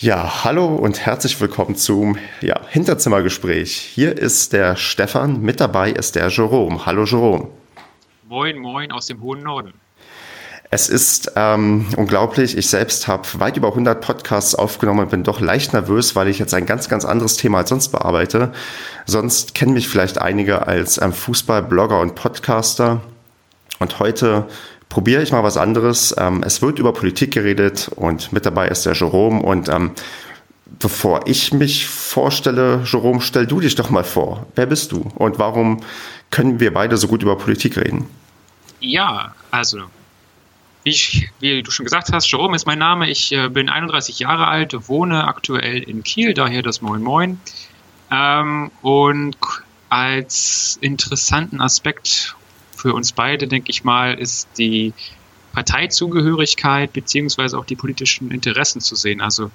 Ja, hallo und herzlich willkommen zum ja, Hinterzimmergespräch. Hier ist der Stefan, mit dabei ist der Jerome. Hallo Jerome. Moin, moin aus dem hohen Norden. Es ist ähm, unglaublich. Ich selbst habe weit über 100 Podcasts aufgenommen und bin doch leicht nervös, weil ich jetzt ein ganz, ganz anderes Thema als sonst bearbeite. Sonst kennen mich vielleicht einige als ähm, Fußballblogger und Podcaster. Und heute probiere ich mal was anderes. Ähm, es wird über Politik geredet und mit dabei ist der Jerome. Und ähm, bevor ich mich vorstelle, Jerome, stell du dich doch mal vor. Wer bist du und warum können wir beide so gut über Politik reden? Ja, also, wie, ich, wie du schon gesagt hast, Jerome ist mein Name. Ich äh, bin 31 Jahre alt, wohne aktuell in Kiel, daher das Moin Moin. Ähm, und als interessanten Aspekt für uns beide, denke ich mal, ist die Parteizugehörigkeit beziehungsweise auch die politischen Interessen zu sehen. Also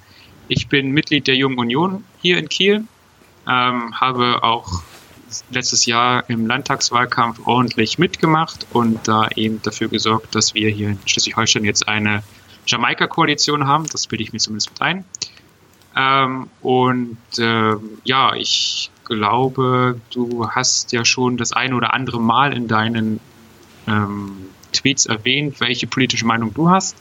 ich bin Mitglied der Jungen Union hier in Kiel, ähm, habe auch letztes Jahr im Landtagswahlkampf ordentlich mitgemacht und da eben dafür gesorgt, dass wir hier in Schleswig-Holstein jetzt eine Jamaika-Koalition haben. Das bilde ich mir zumindest mit ein. Ähm, und äh, ja, ich glaube, du hast ja schon das ein oder andere Mal in deinen ähm, Tweets erwähnt, welche politische Meinung du hast.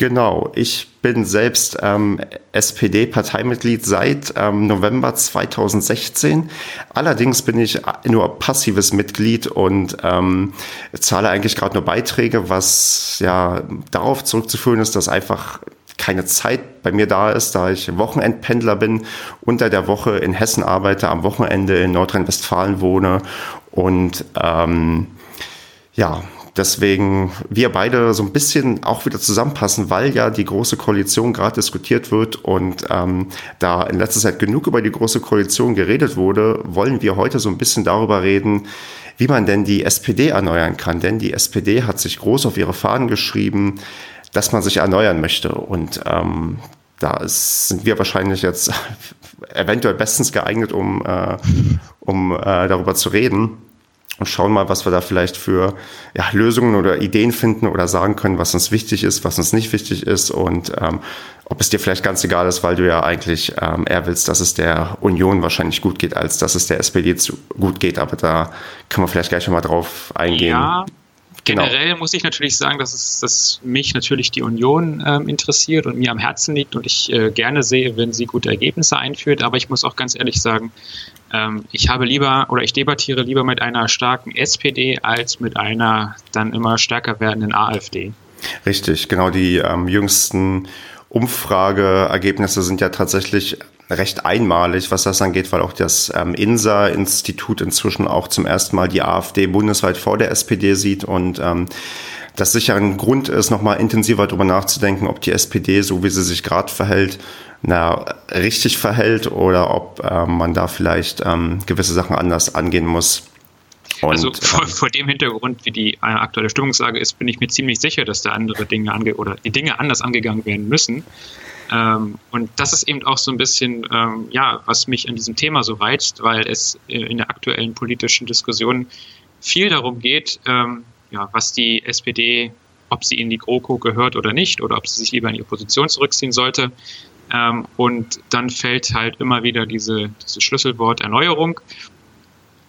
Genau, ich bin selbst ähm, SPD-Parteimitglied seit ähm, November 2016. Allerdings bin ich nur passives Mitglied und ähm, zahle eigentlich gerade nur Beiträge, was ja darauf zurückzuführen ist, dass einfach keine Zeit bei mir da ist, da ich Wochenendpendler bin, unter der Woche in Hessen arbeite, am Wochenende in Nordrhein-Westfalen wohne und ähm, ja, deswegen wir beide so ein bisschen auch wieder zusammenpassen, weil ja die große Koalition gerade diskutiert wird und ähm, da in letzter Zeit genug über die große Koalition geredet wurde, wollen wir heute so ein bisschen darüber reden, wie man denn die SPD erneuern kann. Denn die SPD hat sich groß auf ihre Fahnen geschrieben, dass man sich erneuern möchte. Und ähm, da ist, sind wir wahrscheinlich jetzt eventuell bestens geeignet, um, äh, um äh, darüber zu reden und schauen mal, was wir da vielleicht für ja, Lösungen oder Ideen finden oder sagen können, was uns wichtig ist, was uns nicht wichtig ist und ähm, ob es dir vielleicht ganz egal ist, weil du ja eigentlich ähm, eher willst, dass es der Union wahrscheinlich gut geht, als dass es der SPD zu gut geht. Aber da können wir vielleicht gleich mal drauf eingehen. Ja, Genau. Generell muss ich natürlich sagen, dass, es, dass mich natürlich die Union ähm, interessiert und mir am Herzen liegt und ich äh, gerne sehe, wenn sie gute Ergebnisse einführt. Aber ich muss auch ganz ehrlich sagen, ähm, ich habe lieber oder ich debattiere lieber mit einer starken SPD als mit einer dann immer stärker werdenden AfD. Richtig, genau. Die ähm, jüngsten Umfrageergebnisse sind ja tatsächlich recht einmalig, was das angeht, weil auch das ähm, INSA-Institut inzwischen auch zum ersten Mal die AfD bundesweit vor der SPD sieht und ähm, das sicher ein Grund ist, nochmal intensiver darüber nachzudenken, ob die SPD, so wie sie sich gerade verhält, na, richtig verhält oder ob ähm, man da vielleicht ähm, gewisse Sachen anders angehen muss. Und, also vor, vor, dem Hintergrund, wie die äh, aktuelle Stimmungslage ist, bin ich mir ziemlich sicher, dass da andere Dinge ange oder die Dinge anders angegangen werden müssen. Ähm, und das ist eben auch so ein bisschen, ähm, ja, was mich an diesem Thema so reizt, weil es äh, in der aktuellen politischen Diskussion viel darum geht, ähm, ja, was die SPD, ob sie in die GroKo gehört oder nicht, oder ob sie sich lieber in ihre Position zurückziehen sollte. Ähm, und dann fällt halt immer wieder diese, dieses Schlüsselwort Erneuerung.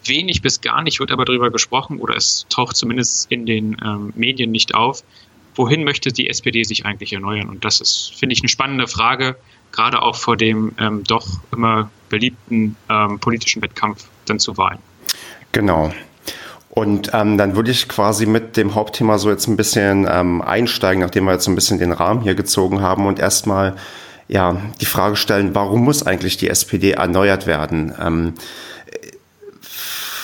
Wenig bis gar nicht wird aber darüber gesprochen, oder es taucht zumindest in den ähm, Medien nicht auf, wohin möchte die SPD sich eigentlich erneuern? Und das ist, finde ich, eine spannende Frage, gerade auch vor dem ähm, doch immer beliebten ähm, politischen Wettkampf dann zu Wahlen. Genau. Und ähm, dann würde ich quasi mit dem Hauptthema so jetzt ein bisschen ähm, einsteigen, nachdem wir jetzt ein bisschen den Rahmen hier gezogen haben und erstmal ja die Frage stellen, warum muss eigentlich die SPD erneuert werden?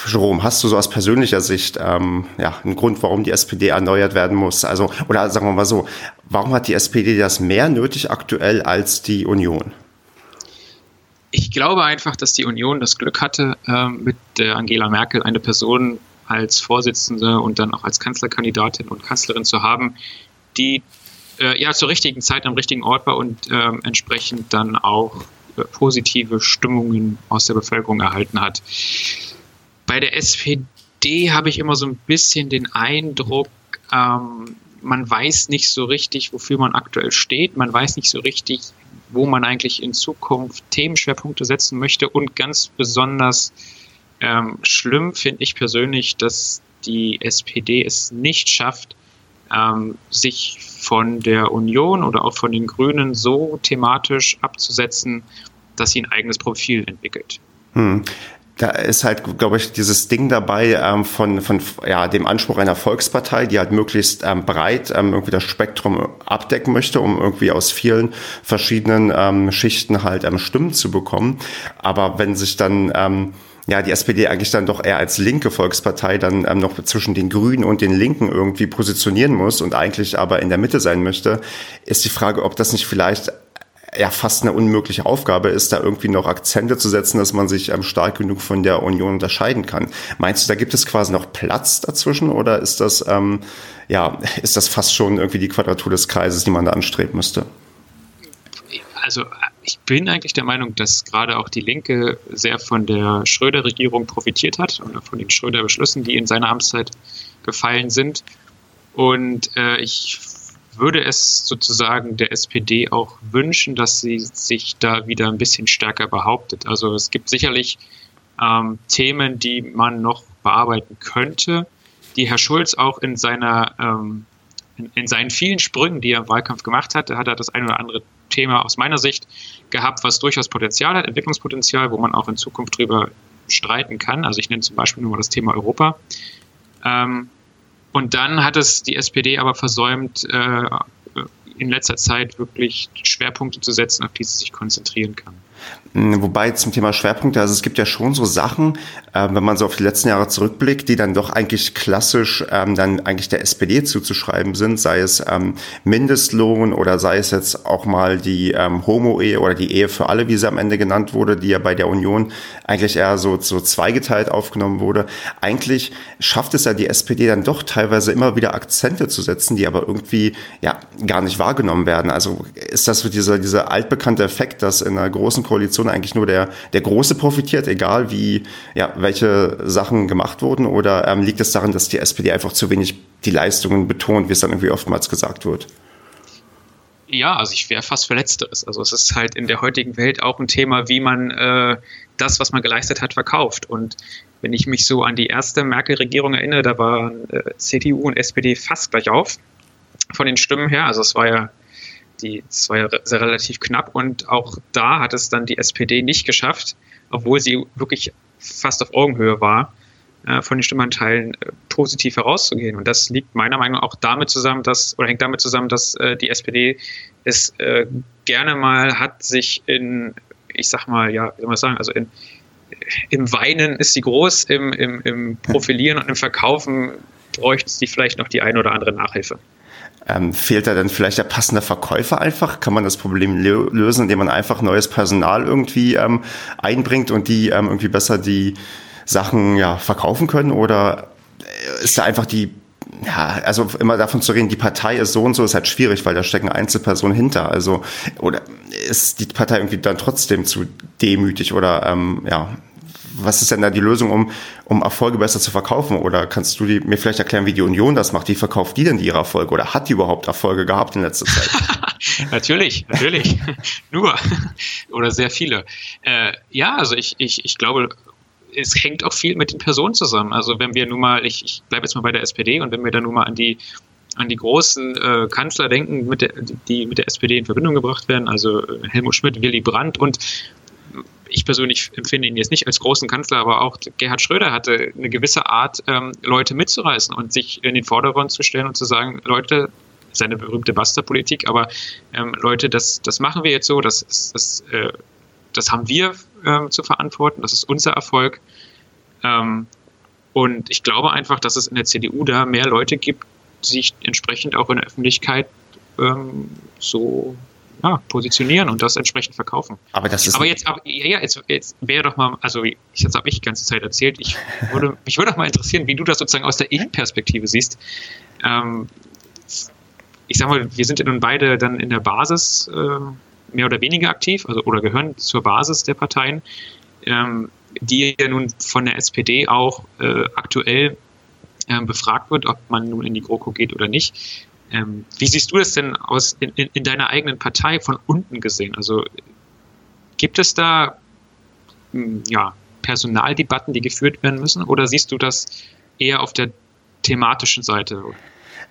Jerome, hast du so aus persönlicher Sicht ähm, ja, einen Grund, warum die SPD erneuert werden muss? Also, oder sagen wir mal so, warum hat die SPD das mehr nötig aktuell als die Union? Ich glaube einfach, dass die Union das Glück hatte, ähm, mit der Angela Merkel eine Person als Vorsitzende und dann auch als Kanzlerkandidatin und Kanzlerin zu haben, die äh, ja zur richtigen Zeit am richtigen Ort war und äh, entsprechend dann auch äh, positive Stimmungen aus der Bevölkerung erhalten hat. Bei der SPD habe ich immer so ein bisschen den Eindruck, ähm, man weiß nicht so richtig, wofür man aktuell steht. Man weiß nicht so richtig, wo man eigentlich in Zukunft Themenschwerpunkte setzen möchte. Und ganz besonders ähm, schlimm finde ich persönlich, dass die SPD es nicht schafft, ähm, sich von der Union oder auch von den Grünen so thematisch abzusetzen, dass sie ein eigenes Profil entwickelt. Hm da ist halt, glaube ich, dieses Ding dabei ähm, von, von ja, dem Anspruch einer Volkspartei, die halt möglichst ähm, breit ähm, irgendwie das Spektrum abdecken möchte, um irgendwie aus vielen verschiedenen ähm, Schichten halt ähm, Stimmen zu bekommen. Aber wenn sich dann ähm, ja, die SPD eigentlich dann doch eher als linke Volkspartei dann ähm, noch zwischen den Grünen und den Linken irgendwie positionieren muss und eigentlich aber in der Mitte sein möchte, ist die Frage, ob das nicht vielleicht ja fast eine unmögliche Aufgabe ist, da irgendwie noch Akzente zu setzen, dass man sich ähm, stark genug von der Union unterscheiden kann. Meinst du, da gibt es quasi noch Platz dazwischen oder ist das ähm, ja ist das fast schon irgendwie die Quadratur des Kreises, die man da anstreben müsste? Also ich bin eigentlich der Meinung, dass gerade auch die Linke sehr von der Schröder-Regierung profitiert hat oder von den Schröder-Beschlüssen, die in seiner Amtszeit gefallen sind. Und äh, ich würde es sozusagen der SPD auch wünschen, dass sie sich da wieder ein bisschen stärker behauptet. Also es gibt sicherlich ähm, Themen, die man noch bearbeiten könnte, die Herr Schulz auch in seiner ähm, in, in, seinen vielen Sprüngen, die er im Wahlkampf gemacht hat, hat er das ein oder andere Thema aus meiner Sicht gehabt, was durchaus Potenzial hat, Entwicklungspotenzial, wo man auch in Zukunft drüber streiten kann. Also ich nenne zum Beispiel nur mal das Thema Europa. Ähm, und dann hat es die SPD aber versäumt, äh, in letzter Zeit wirklich Schwerpunkte zu setzen, auf die sie sich konzentrieren kann. Hm, wobei zum Thema Schwerpunkte, also es gibt ja schon so Sachen, äh, wenn man so auf die letzten Jahre zurückblickt, die dann doch eigentlich klassisch ähm, dann eigentlich der SPD zuzuschreiben sind, sei es ähm, Mindestlohn oder sei es jetzt auch mal die ähm, Homo-Ehe oder die Ehe für alle, wie sie am Ende genannt wurde, die ja bei der Union eigentlich eher so, so zweigeteilt aufgenommen wurde. Eigentlich schafft es ja die SPD dann doch teilweise immer wieder Akzente zu setzen, die aber irgendwie ja gar nicht wahrgenommen werden. Also ist das so dieser, dieser altbekannte Effekt, dass in einer großen Koalition eigentlich nur der, der Große profitiert, egal wie, ja, welche Sachen gemacht wurden? Oder ähm, liegt es daran, dass die SPD einfach zu wenig die Leistungen betont, wie es dann irgendwie oftmals gesagt wird? Ja, also ich wäre fast für Letzteres. Also es ist halt in der heutigen Welt auch ein Thema, wie man äh, das, was man geleistet hat, verkauft. Und wenn ich mich so an die erste Merkel-Regierung erinnere, da waren äh, CDU und SPD fast gleich auf von den Stimmen her. Also es war ja die, das war ja relativ knapp und auch da hat es dann die SPD nicht geschafft, obwohl sie wirklich fast auf Augenhöhe war, äh, von den Stimmanteilen äh, positiv herauszugehen. Und das liegt meiner Meinung nach auch damit zusammen, dass, oder hängt damit zusammen, dass äh, die SPD es äh, gerne mal hat, sich in, ich sag mal, ja, wie soll man sagen, also in, im Weinen ist sie groß, im, im, im Profilieren und im Verkaufen bräuchte sie vielleicht noch die eine oder andere Nachhilfe. Ähm, fehlt da dann vielleicht der passende Verkäufer einfach? Kann man das Problem lösen, indem man einfach neues Personal irgendwie ähm, einbringt und die ähm, irgendwie besser die Sachen ja, verkaufen können? Oder ist da einfach die, ja, also immer davon zu reden, die Partei ist so und so, ist halt schwierig, weil da stecken Einzelpersonen hinter. Also, oder ist die Partei irgendwie dann trotzdem zu demütig oder ähm, ja, was ist denn da die Lösung, um, um Erfolge besser zu verkaufen? Oder kannst du die, mir vielleicht erklären, wie die Union das macht? Wie verkauft die denn ihre Erfolge? Oder hat die überhaupt Erfolge gehabt in letzter Zeit? natürlich, natürlich. Nur. Oder sehr viele. Äh, ja, also ich, ich, ich glaube, es hängt auch viel mit den Personen zusammen. Also wenn wir nun mal, ich, ich bleibe jetzt mal bei der SPD und wenn wir dann nun mal an die an die großen äh, Kanzler denken, mit der, die mit der SPD in Verbindung gebracht werden, also äh, Helmut Schmidt, Willy Brandt und ich persönlich empfinde ihn jetzt nicht als großen Kanzler, aber auch Gerhard Schröder hatte eine gewisse Art, ähm, Leute mitzureißen und sich in den Vordergrund zu stellen und zu sagen, Leute, seine berühmte Basta-Politik, aber ähm, Leute, das, das machen wir jetzt so, das, das, äh, das haben wir äh, zu verantworten, das ist unser Erfolg. Ähm, und ich glaube einfach, dass es in der CDU da mehr Leute gibt, die sich entsprechend auch in der Öffentlichkeit ähm, so ja, positionieren und das entsprechend verkaufen. Aber das ist. Aber jetzt, aber, ja, jetzt, jetzt wäre doch mal, also jetzt habe ich die ganze Zeit erzählt, ich würde, mich würde doch mal interessieren, wie du das sozusagen aus der Innenperspektive siehst. Ähm, ich sag mal, wir sind ja nun beide dann in der Basis äh, mehr oder weniger aktiv, also oder gehören zur Basis der Parteien, ähm, die ja nun von der SPD auch äh, aktuell äh, befragt wird, ob man nun in die GroKo geht oder nicht. Ähm, wie siehst du das denn aus in, in, in, deiner eigenen Partei von unten gesehen? Also gibt es da hm, ja, Personaldebatten, die geführt werden müssen, oder siehst du das eher auf der thematischen Seite?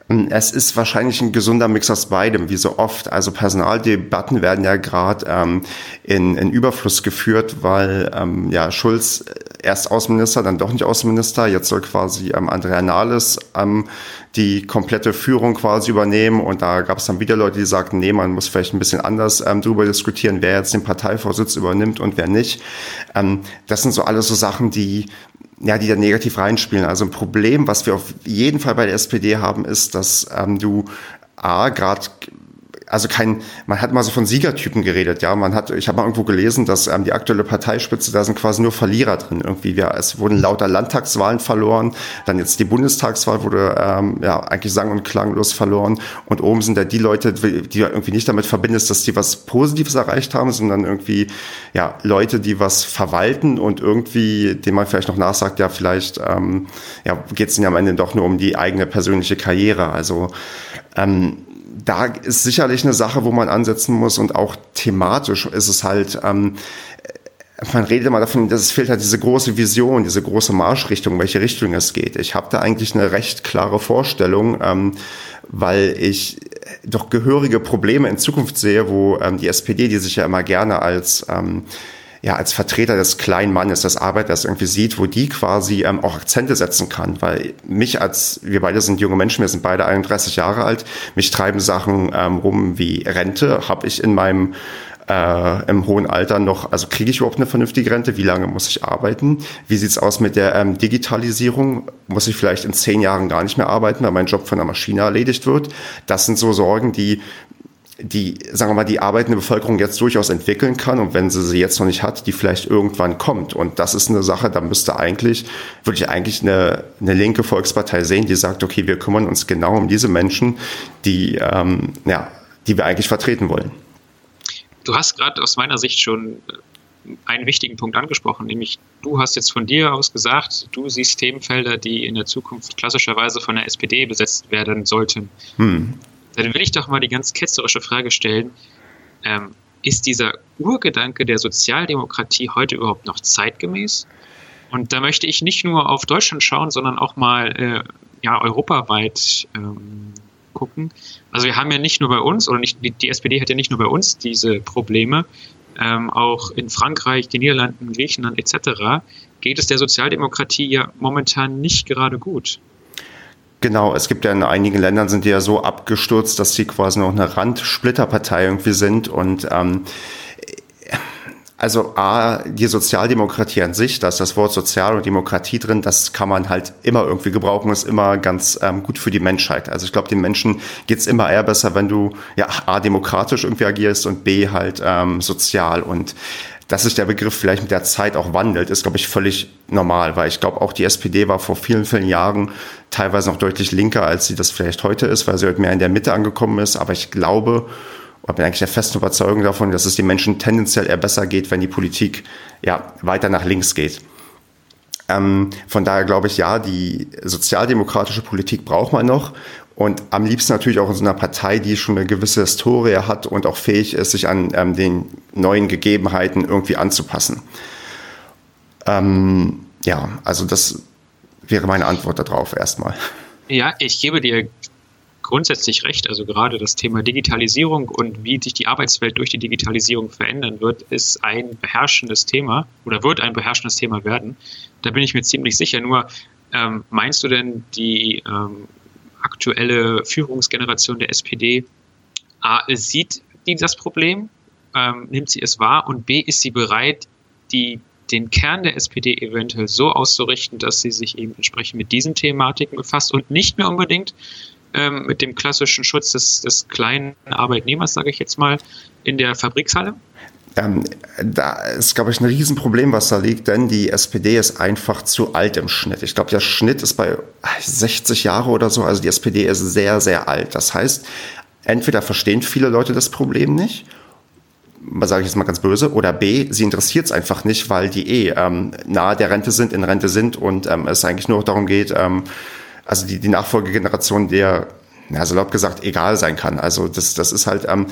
Es ist wahrscheinlich ein gesunder Mix aus beidem, wie so oft. Also Personaldebatten werden ja gerade ähm, in, in Überfluss geführt, weil ähm, ja Schulz erst Außenminister, dann doch nicht Außenminister. Jetzt soll quasi ähm, Andrea Nahles ähm, die komplette Führung quasi übernehmen. Und da gab es dann wieder Leute, die sagten, nee, man muss vielleicht ein bisschen anders ähm, darüber diskutieren, wer jetzt den Parteivorsitz übernimmt und wer nicht. Ähm, das sind so alles so Sachen, die ja, die da negativ reinspielen. Also ein Problem, was wir auf jeden Fall bei der SPD haben, ist, dass ähm, du A, gerade also kein, man hat mal so von Siegertypen geredet, ja. Man hat, ich habe mal irgendwo gelesen, dass ähm, die aktuelle Parteispitze, da sind quasi nur Verlierer drin. Irgendwie, ja, es wurden lauter Landtagswahlen verloren, dann jetzt die Bundestagswahl wurde ähm, ja eigentlich sang- und klanglos verloren. Und oben sind ja die Leute, die irgendwie nicht damit verbindest, dass die was Positives erreicht haben, sondern irgendwie ja Leute, die was verwalten und irgendwie, dem man vielleicht noch nachsagt, ja, vielleicht ähm, ja, geht es ja am Ende doch nur um die eigene persönliche Karriere. Also ähm, da ist sicherlich eine Sache, wo man ansetzen muss und auch thematisch ist es halt, ähm, man redet immer davon, dass es fehlt halt diese große Vision, diese große Marschrichtung, welche Richtung es geht. Ich habe da eigentlich eine recht klare Vorstellung, ähm, weil ich doch gehörige Probleme in Zukunft sehe, wo ähm, die SPD, die sich ja immer gerne als ähm, ja, als Vertreter des kleinen Mannes, des Arbeiters irgendwie sieht, wo die quasi ähm, auch Akzente setzen kann. Weil mich als, wir beide sind junge Menschen, wir sind beide 31 Jahre alt, mich treiben Sachen ähm, rum wie Rente, habe ich in meinem äh, im hohen Alter noch, also kriege ich überhaupt eine vernünftige Rente? Wie lange muss ich arbeiten? Wie sieht's aus mit der ähm, Digitalisierung? Muss ich vielleicht in zehn Jahren gar nicht mehr arbeiten, weil mein Job von der Maschine erledigt wird? Das sind so Sorgen, die die, sagen wir mal, die arbeitende Bevölkerung jetzt durchaus entwickeln kann und wenn sie sie jetzt noch nicht hat, die vielleicht irgendwann kommt. Und das ist eine Sache, da müsste eigentlich, würde ich eigentlich eine, eine linke Volkspartei sehen, die sagt, okay, wir kümmern uns genau um diese Menschen, die, ähm, ja, die wir eigentlich vertreten wollen. Du hast gerade aus meiner Sicht schon einen wichtigen Punkt angesprochen, nämlich du hast jetzt von dir aus gesagt, du siehst Themenfelder, die in der Zukunft klassischerweise von der SPD besetzt werden sollten. Hm dann will ich doch mal die ganz ketzerische Frage stellen, ähm, ist dieser Urgedanke der Sozialdemokratie heute überhaupt noch zeitgemäß? Und da möchte ich nicht nur auf Deutschland schauen, sondern auch mal äh, ja, europaweit ähm, gucken. Also wir haben ja nicht nur bei uns, oder nicht, die SPD hat ja nicht nur bei uns diese Probleme, ähm, auch in Frankreich, den Niederlanden, Griechenland etc. geht es der Sozialdemokratie ja momentan nicht gerade gut. Genau, es gibt ja in einigen Ländern sind die ja so abgestürzt, dass sie quasi noch eine Randsplitterpartei irgendwie sind und ähm, also A, die Sozialdemokratie an sich, da ist das Wort Sozial und Demokratie drin, das kann man halt immer irgendwie gebrauchen, ist immer ganz ähm, gut für die Menschheit. Also ich glaube, den Menschen geht's immer eher besser, wenn du ja A, demokratisch irgendwie agierst und B, halt ähm, sozial. Und dass sich der Begriff vielleicht mit der Zeit auch wandelt, ist, glaube ich, völlig normal, weil ich glaube, auch die SPD war vor vielen, vielen Jahren teilweise noch deutlich linker, als sie das vielleicht heute ist, weil sie heute mehr in der Mitte angekommen ist. Aber ich glaube, oder bin eigentlich der festen Überzeugung davon, dass es den Menschen tendenziell eher besser geht, wenn die Politik ja weiter nach links geht. Ähm, von daher glaube ich, ja, die sozialdemokratische Politik braucht man noch. Und am liebsten natürlich auch in so einer Partei, die schon eine gewisse Historie hat und auch fähig ist, sich an ähm, den neuen Gegebenheiten irgendwie anzupassen. Ähm, ja, also das wäre meine Antwort darauf erstmal. Ja, ich gebe dir grundsätzlich recht. Also gerade das Thema Digitalisierung und wie sich die Arbeitswelt durch die Digitalisierung verändern wird, ist ein beherrschendes Thema oder wird ein beherrschendes Thema werden. Da bin ich mir ziemlich sicher. Nur ähm, meinst du denn, die ähm, aktuelle Führungsgeneration der SPD A, sieht die das Problem, ähm, nimmt sie es wahr und B, ist sie bereit, die, den Kern der SPD eventuell so auszurichten, dass sie sich eben entsprechend mit diesen Thematiken befasst und nicht mehr unbedingt ähm, mit dem klassischen Schutz des, des kleinen Arbeitnehmers, sage ich jetzt mal, in der Fabrikshalle? Ähm, da ist, glaube ich, ein Riesenproblem, was da liegt, denn die SPD ist einfach zu alt im Schnitt. Ich glaube, der Schnitt ist bei 60 Jahre oder so. Also die SPD ist sehr, sehr alt. Das heißt, entweder verstehen viele Leute das Problem nicht, sage ich jetzt mal ganz böse, oder B, sie interessiert es einfach nicht, weil die eh ähm, nahe der Rente sind, in Rente sind und ähm, es eigentlich nur darum geht, ähm, also die, die Nachfolgegeneration der ja, salopp gesagt, egal sein kann. Also das, das ist halt ähm,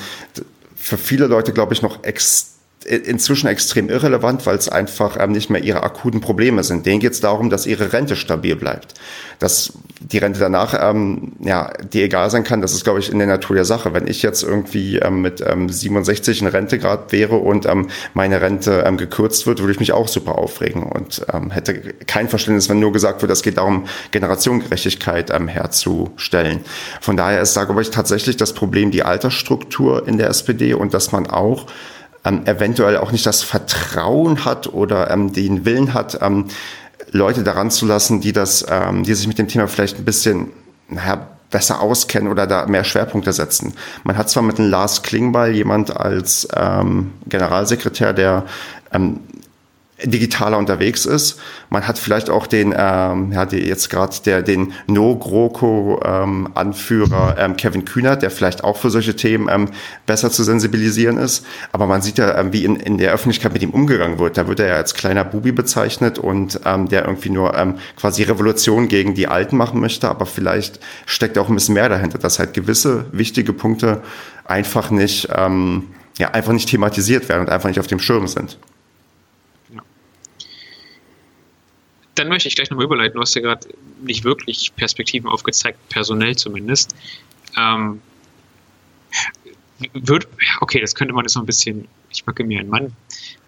für viele Leute, glaube ich, noch extrem inzwischen extrem irrelevant, weil es einfach ähm, nicht mehr ihre akuten Probleme sind. Denen geht es darum, dass ihre Rente stabil bleibt. Dass die Rente danach, ähm, ja, die egal sein kann, das ist, glaube ich, in der Natur der Sache. Wenn ich jetzt irgendwie ähm, mit ähm, 67 in Rentegrad wäre und ähm, meine Rente ähm, gekürzt wird, würde ich mich auch super aufregen und ähm, hätte kein Verständnis, wenn nur gesagt wird, es geht darum, Generationengerechtigkeit ähm, herzustellen. Von daher ist glaube ich, tatsächlich das Problem die Altersstruktur in der SPD und dass man auch ähm, eventuell auch nicht das Vertrauen hat oder ähm, den Willen hat, ähm, Leute daran zu lassen, die das, ähm, die sich mit dem Thema vielleicht ein bisschen, naja, besser auskennen oder da mehr Schwerpunkte setzen. Man hat zwar mit dem Lars Klingbeil jemand als ähm, Generalsekretär, der ähm, digitaler unterwegs ist. Man hat vielleicht auch den, ähm, ja, die jetzt gerade der den No GroKo ähm, ähm, Kevin Kühnert, der vielleicht auch für solche Themen ähm, besser zu sensibilisieren ist. Aber man sieht ja, ähm, wie in, in der Öffentlichkeit mit ihm umgegangen wird. Da wird er ja als kleiner Bubi bezeichnet und ähm, der irgendwie nur ähm, quasi Revolution gegen die Alten machen möchte. Aber vielleicht steckt auch ein bisschen mehr dahinter, dass halt gewisse wichtige Punkte einfach nicht, ähm, ja, einfach nicht thematisiert werden und einfach nicht auf dem Schirm sind. Dann möchte ich gleich nochmal überleiten. Du hast ja gerade nicht wirklich Perspektiven aufgezeigt, personell zumindest. Ähm, wird, okay, das könnte man jetzt noch ein bisschen, ich mag mir einen Mann,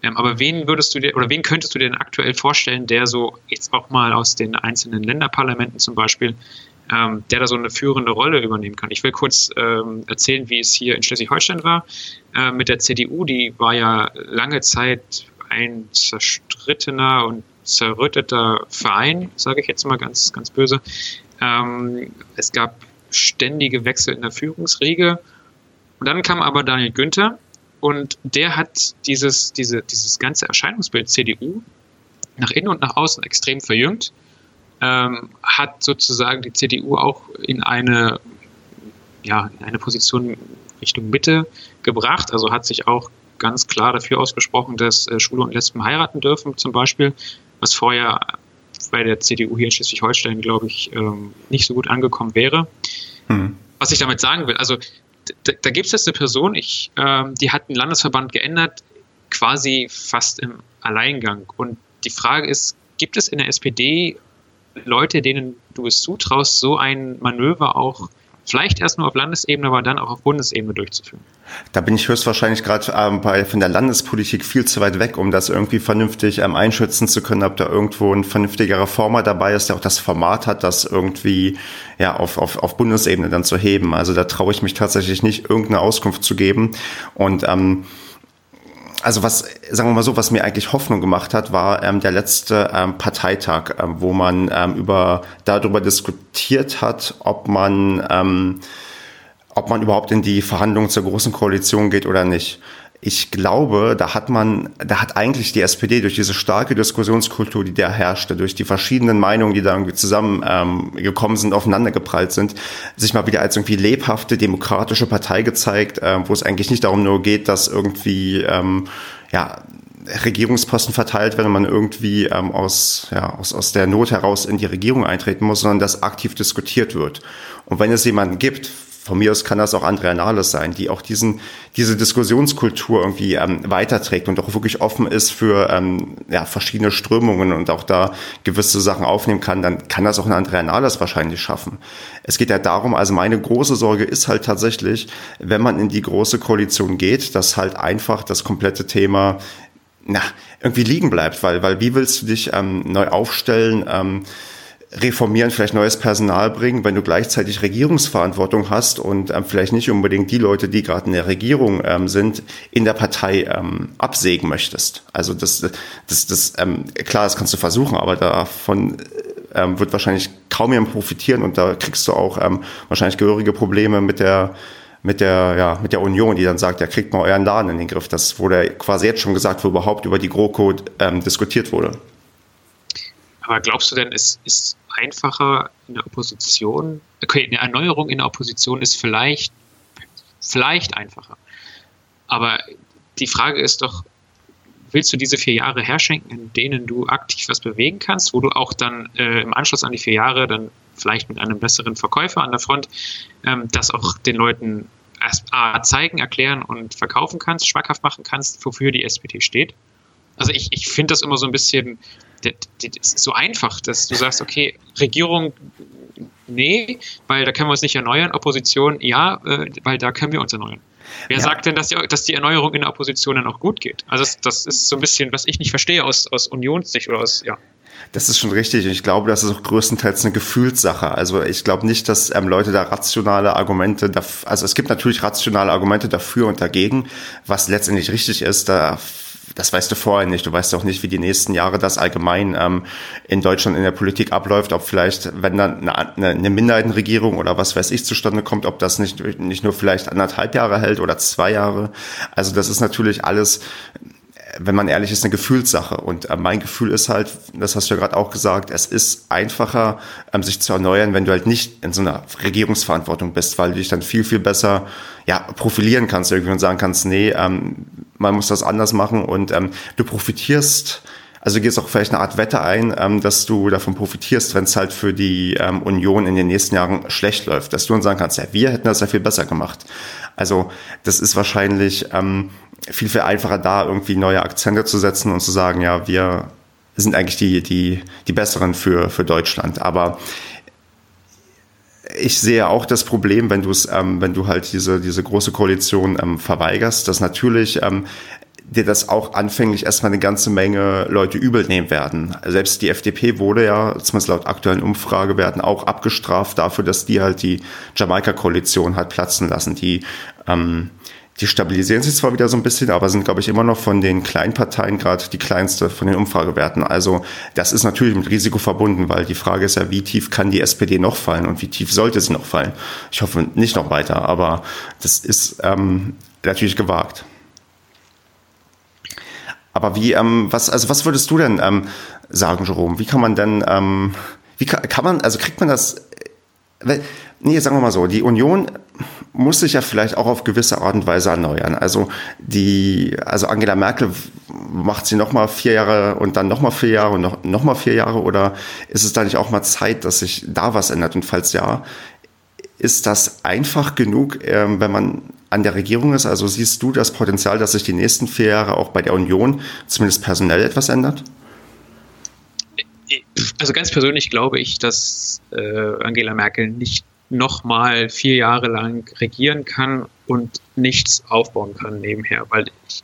ähm, aber wen würdest du dir, oder wen könntest du dir denn aktuell vorstellen, der so jetzt auch mal aus den einzelnen Länderparlamenten zum Beispiel, ähm, der da so eine führende Rolle übernehmen kann? Ich will kurz ähm, erzählen, wie es hier in Schleswig-Holstein war äh, mit der CDU. Die war ja lange Zeit ein zerstrittener und zerrütteter Verein, sage ich jetzt mal ganz, ganz böse. Ähm, es gab ständige Wechsel in der Führungsriege. Und dann kam aber Daniel Günther und der hat dieses, diese, dieses ganze Erscheinungsbild CDU nach innen und nach außen extrem verjüngt, ähm, hat sozusagen die CDU auch in eine, ja, in eine Position Richtung Mitte gebracht, also hat sich auch ganz klar dafür ausgesprochen, dass äh, Schwule und Lesben heiraten dürfen, zum Beispiel was vorher bei der CDU hier in Schleswig-Holstein, glaube ich, ähm, nicht so gut angekommen wäre. Mhm. Was ich damit sagen will, also da, da gibt es jetzt eine Person, ich, ähm, die hat einen Landesverband geändert, quasi fast im Alleingang. Und die Frage ist, gibt es in der SPD Leute, denen du es zutraust, so ein Manöver auch vielleicht erst nur auf Landesebene, aber dann auch auf Bundesebene durchzuführen. Da bin ich höchstwahrscheinlich gerade ähm, von der Landespolitik viel zu weit weg, um das irgendwie vernünftig ähm, einschätzen zu können, ob da irgendwo ein vernünftiger Reformer dabei ist, der auch das Format hat, das irgendwie ja auf, auf, auf Bundesebene dann zu heben. Also da traue ich mich tatsächlich nicht, irgendeine Auskunft zu geben. Und ähm, also was, sagen wir mal so, was mir eigentlich Hoffnung gemacht hat, war ähm, der letzte ähm, Parteitag, ähm, wo man ähm, über darüber diskutiert hat, ob man ähm, ob man überhaupt in die Verhandlungen zur großen Koalition geht oder nicht ich glaube, da hat man, da hat eigentlich die SPD durch diese starke Diskussionskultur, die da herrschte, durch die verschiedenen Meinungen, die da irgendwie zusammengekommen ähm, gekommen sind, aufeinandergeprallt sind, sich mal wieder als irgendwie lebhafte demokratische Partei gezeigt, äh, wo es eigentlich nicht darum nur geht, dass irgendwie ähm, ja Regierungsposten verteilt werden, man irgendwie ähm, aus, ja, aus, aus der Not heraus in die Regierung eintreten muss, sondern dass aktiv diskutiert wird. Und wenn es jemanden gibt, von mir aus kann das auch Andrea Nahles sein, die auch diesen, diese Diskussionskultur irgendwie ähm, weiterträgt und auch wirklich offen ist für ähm, ja, verschiedene Strömungen und auch da gewisse Sachen aufnehmen kann, dann kann das auch ein Andrea Nahles wahrscheinlich schaffen. Es geht ja darum, also meine große Sorge ist halt tatsächlich, wenn man in die große Koalition geht, dass halt einfach das komplette Thema na, irgendwie liegen bleibt, weil, weil wie willst du dich ähm, neu aufstellen? Ähm, reformieren, vielleicht neues Personal bringen, wenn du gleichzeitig Regierungsverantwortung hast und ähm, vielleicht nicht unbedingt die Leute, die gerade in der Regierung ähm, sind, in der Partei ähm, absägen möchtest. Also das, das, das ähm, klar, das kannst du versuchen, aber davon ähm, wird wahrscheinlich kaum jemand profitieren und da kriegst du auch ähm, wahrscheinlich gehörige Probleme mit der mit der, ja, mit der Union, die dann sagt, ja, kriegt mal euren Laden in den Griff. Das wurde quasi jetzt schon gesagt, wo überhaupt über die GroKo ähm, diskutiert wurde. Aber glaubst du denn, es ist einfacher in der Opposition? Okay, eine Erneuerung in der Opposition ist vielleicht, vielleicht einfacher. Aber die Frage ist doch, willst du diese vier Jahre herschenken, in denen du aktiv was bewegen kannst, wo du auch dann äh, im Anschluss an die vier Jahre dann vielleicht mit einem besseren Verkäufer an der Front ähm, das auch den Leuten A, zeigen, erklären und verkaufen kannst, schmackhaft machen kannst, wofür die SPD steht. Also ich, ich finde das immer so ein bisschen das, ist so einfach, dass du sagst, okay, Regierung, nee, weil da können wir uns nicht erneuern, Opposition, ja, äh, weil da können wir uns erneuern. Wer ja. sagt denn, dass die, dass die Erneuerung in der Opposition dann auch gut geht? Also das, das ist so ein bisschen, was ich nicht verstehe aus, aus Unionssicht oder aus, ja. Das ist schon richtig. Ich glaube, das ist auch größtenteils eine Gefühlssache. Also ich glaube nicht, dass ähm, Leute da rationale Argumente, dafür, also es gibt natürlich rationale Argumente dafür und dagegen, was letztendlich richtig ist. Da das weißt du vorher nicht. Du weißt auch nicht, wie die nächsten Jahre das allgemein ähm, in Deutschland in der Politik abläuft, ob vielleicht, wenn dann eine, eine Minderheitenregierung oder was weiß ich zustande kommt, ob das nicht, nicht nur vielleicht anderthalb Jahre hält oder zwei Jahre. Also das ist natürlich alles wenn man ehrlich ist, eine Gefühlssache. Und äh, mein Gefühl ist halt, das hast du ja gerade auch gesagt, es ist einfacher, ähm, sich zu erneuern, wenn du halt nicht in so einer Regierungsverantwortung bist, weil du dich dann viel, viel besser ja, profilieren kannst irgendwie und sagen kannst, nee, ähm, man muss das anders machen und ähm, du profitierst also du gehst auch vielleicht eine Art Wette ein, ähm, dass du davon profitierst, wenn es halt für die ähm, Union in den nächsten Jahren schlecht läuft, dass du dann sagen kannst, ja, wir hätten das ja viel besser gemacht. Also das ist wahrscheinlich ähm, viel, viel einfacher da, irgendwie neue Akzente zu setzen und zu sagen, ja, wir sind eigentlich die, die, die besseren für, für Deutschland. Aber ich sehe auch das Problem, wenn du es, ähm, wenn du halt diese, diese große Koalition ähm, verweigerst, dass natürlich ähm, dir das auch anfänglich erstmal eine ganze Menge Leute übel nehmen werden. Selbst die FDP wurde ja, zumindest laut aktuellen Umfragewerten, auch abgestraft dafür, dass die halt die Jamaika-Koalition hat platzen lassen. Die, ähm, die stabilisieren sich zwar wieder so ein bisschen, aber sind, glaube ich, immer noch von den kleinen Parteien gerade die kleinste von den Umfragewerten. Also das ist natürlich mit Risiko verbunden, weil die Frage ist ja, wie tief kann die SPD noch fallen und wie tief sollte sie noch fallen? Ich hoffe nicht noch weiter, aber das ist ähm, natürlich gewagt. Aber wie, ähm, was, also was würdest du denn ähm, sagen, Jerome? Wie kann man denn, ähm, wie kann, kann man, also kriegt man das, äh, nee, sagen wir mal so, die Union muss sich ja vielleicht auch auf gewisse Art und Weise erneuern. Also die, also Angela Merkel macht sie noch mal vier Jahre und dann noch mal vier Jahre und noch, noch mal vier Jahre oder ist es da nicht auch mal Zeit, dass sich da was ändert? Und falls ja, ist das einfach genug, ähm, wenn man an der Regierung ist? Also siehst du das Potenzial, dass sich die nächsten vier Jahre auch bei der Union zumindest personell etwas ändert? Also ganz persönlich glaube ich, dass äh, Angela Merkel nicht nochmal vier Jahre lang regieren kann und nichts aufbauen kann nebenher, weil ich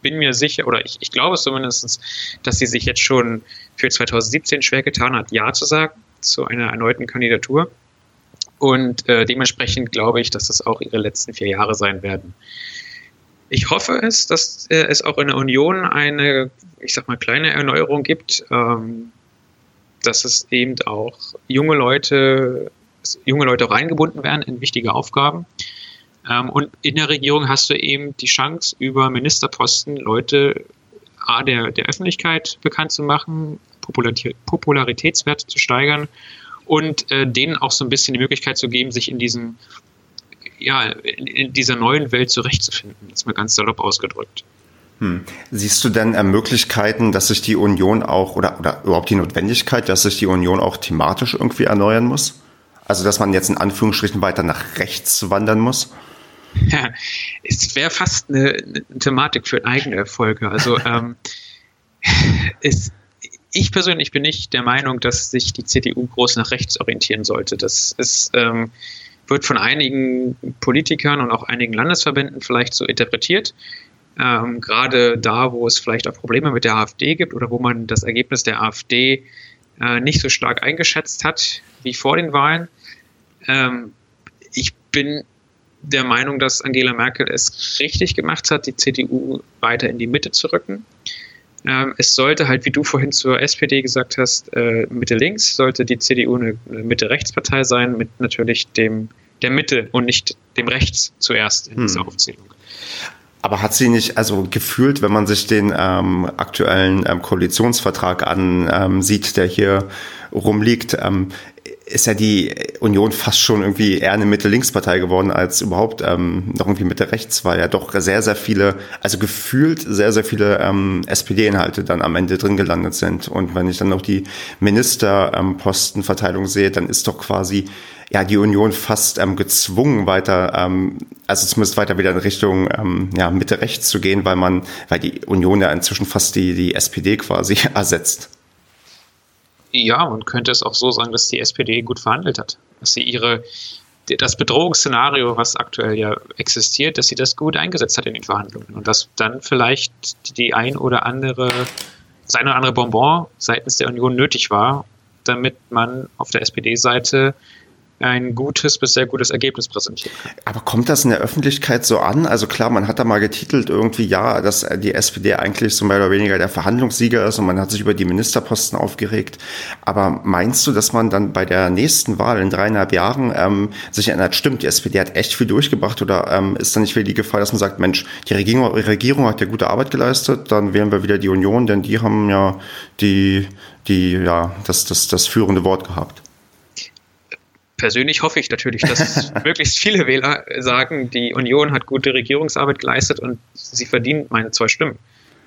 bin mir sicher, oder ich, ich glaube zumindest, dass sie sich jetzt schon für 2017 schwer getan hat, Ja zu sagen zu einer erneuten Kandidatur. Und äh, dementsprechend glaube ich, dass das auch ihre letzten vier Jahre sein werden. Ich hoffe es, dass äh, es auch in der Union eine, ich sag mal, kleine Erneuerung gibt, ähm, dass es eben auch junge Leute, junge Leute auch eingebunden werden in wichtige Aufgaben. Ähm, und in der Regierung hast du eben die Chance, über Ministerposten Leute A, der, der Öffentlichkeit bekannt zu machen, Popularitätswerte zu steigern und äh, denen auch so ein bisschen die Möglichkeit zu geben, sich in diesem ja, in, in dieser neuen Welt zurechtzufinden. Das ist mal ganz salopp ausgedrückt. Hm. Siehst du denn äh, Möglichkeiten, dass sich die Union auch oder, oder überhaupt die Notwendigkeit, dass sich die Union auch thematisch irgendwie erneuern muss? Also, dass man jetzt in Anführungsstrichen weiter nach rechts wandern muss? Ja, es wäre fast eine, eine, Thematik für eigene Folge. Also, ähm, es, ich persönlich bin nicht der Meinung, dass sich die CDU groß nach rechts orientieren sollte. Das ist, ähm, wird von einigen Politikern und auch einigen Landesverbänden vielleicht so interpretiert. Ähm, gerade da, wo es vielleicht auch Probleme mit der AfD gibt oder wo man das Ergebnis der AfD äh, nicht so stark eingeschätzt hat wie vor den Wahlen. Ähm, ich bin der Meinung, dass Angela Merkel es richtig gemacht hat, die CDU weiter in die Mitte zu rücken. Ähm, es sollte halt, wie du vorhin zur SPD gesagt hast, äh, Mitte-Links, sollte die CDU eine, eine Mitte-Rechts-Partei sein, mit natürlich dem der Mitte und nicht dem Rechts zuerst in dieser hm. Aufzählung. Aber hat sie nicht, also gefühlt, wenn man sich den ähm, aktuellen ähm, Koalitionsvertrag ansieht, ähm, der hier rumliegt, ähm, ist ja die Union fast schon irgendwie eher eine Mitte-Links-Partei geworden als überhaupt ähm, noch irgendwie Mitte-Rechts, weil ja doch sehr, sehr viele, also gefühlt sehr, sehr viele ähm, SPD-Inhalte dann am Ende drin gelandet sind. Und wenn ich dann noch die Ministerpostenverteilung sehe, dann ist doch quasi ja die Union fast ähm, gezwungen weiter, ähm, also zumindest weiter wieder in Richtung ähm, ja, Mitte-Rechts zu gehen, weil man, weil die Union ja inzwischen fast die, die SPD quasi ersetzt. Ja, man könnte es auch so sagen, dass die SPD gut verhandelt hat. Dass sie ihre, das Bedrohungsszenario, was aktuell ja existiert, dass sie das gut eingesetzt hat in den Verhandlungen. Und dass dann vielleicht die ein oder andere, das ein oder andere Bonbon seitens der Union nötig war, damit man auf der SPD-Seite ein gutes bis sehr gutes Ergebnis präsentieren. Aber kommt das in der Öffentlichkeit so an? Also klar, man hat da mal getitelt irgendwie, ja, dass die SPD eigentlich so mehr oder weniger der Verhandlungssieger ist und man hat sich über die Ministerposten aufgeregt. Aber meinst du, dass man dann bei der nächsten Wahl in dreieinhalb Jahren ähm, sich erinnert, stimmt, die SPD hat echt viel durchgebracht oder ähm, ist da nicht wieder die Gefahr, dass man sagt, Mensch, die Regierung, Regierung hat ja gute Arbeit geleistet, dann wählen wir wieder die Union, denn die haben ja die, die, ja, das, das, das führende Wort gehabt persönlich hoffe ich natürlich, dass möglichst viele Wähler sagen, die Union hat gute Regierungsarbeit geleistet und sie verdient meine zwei Stimmen.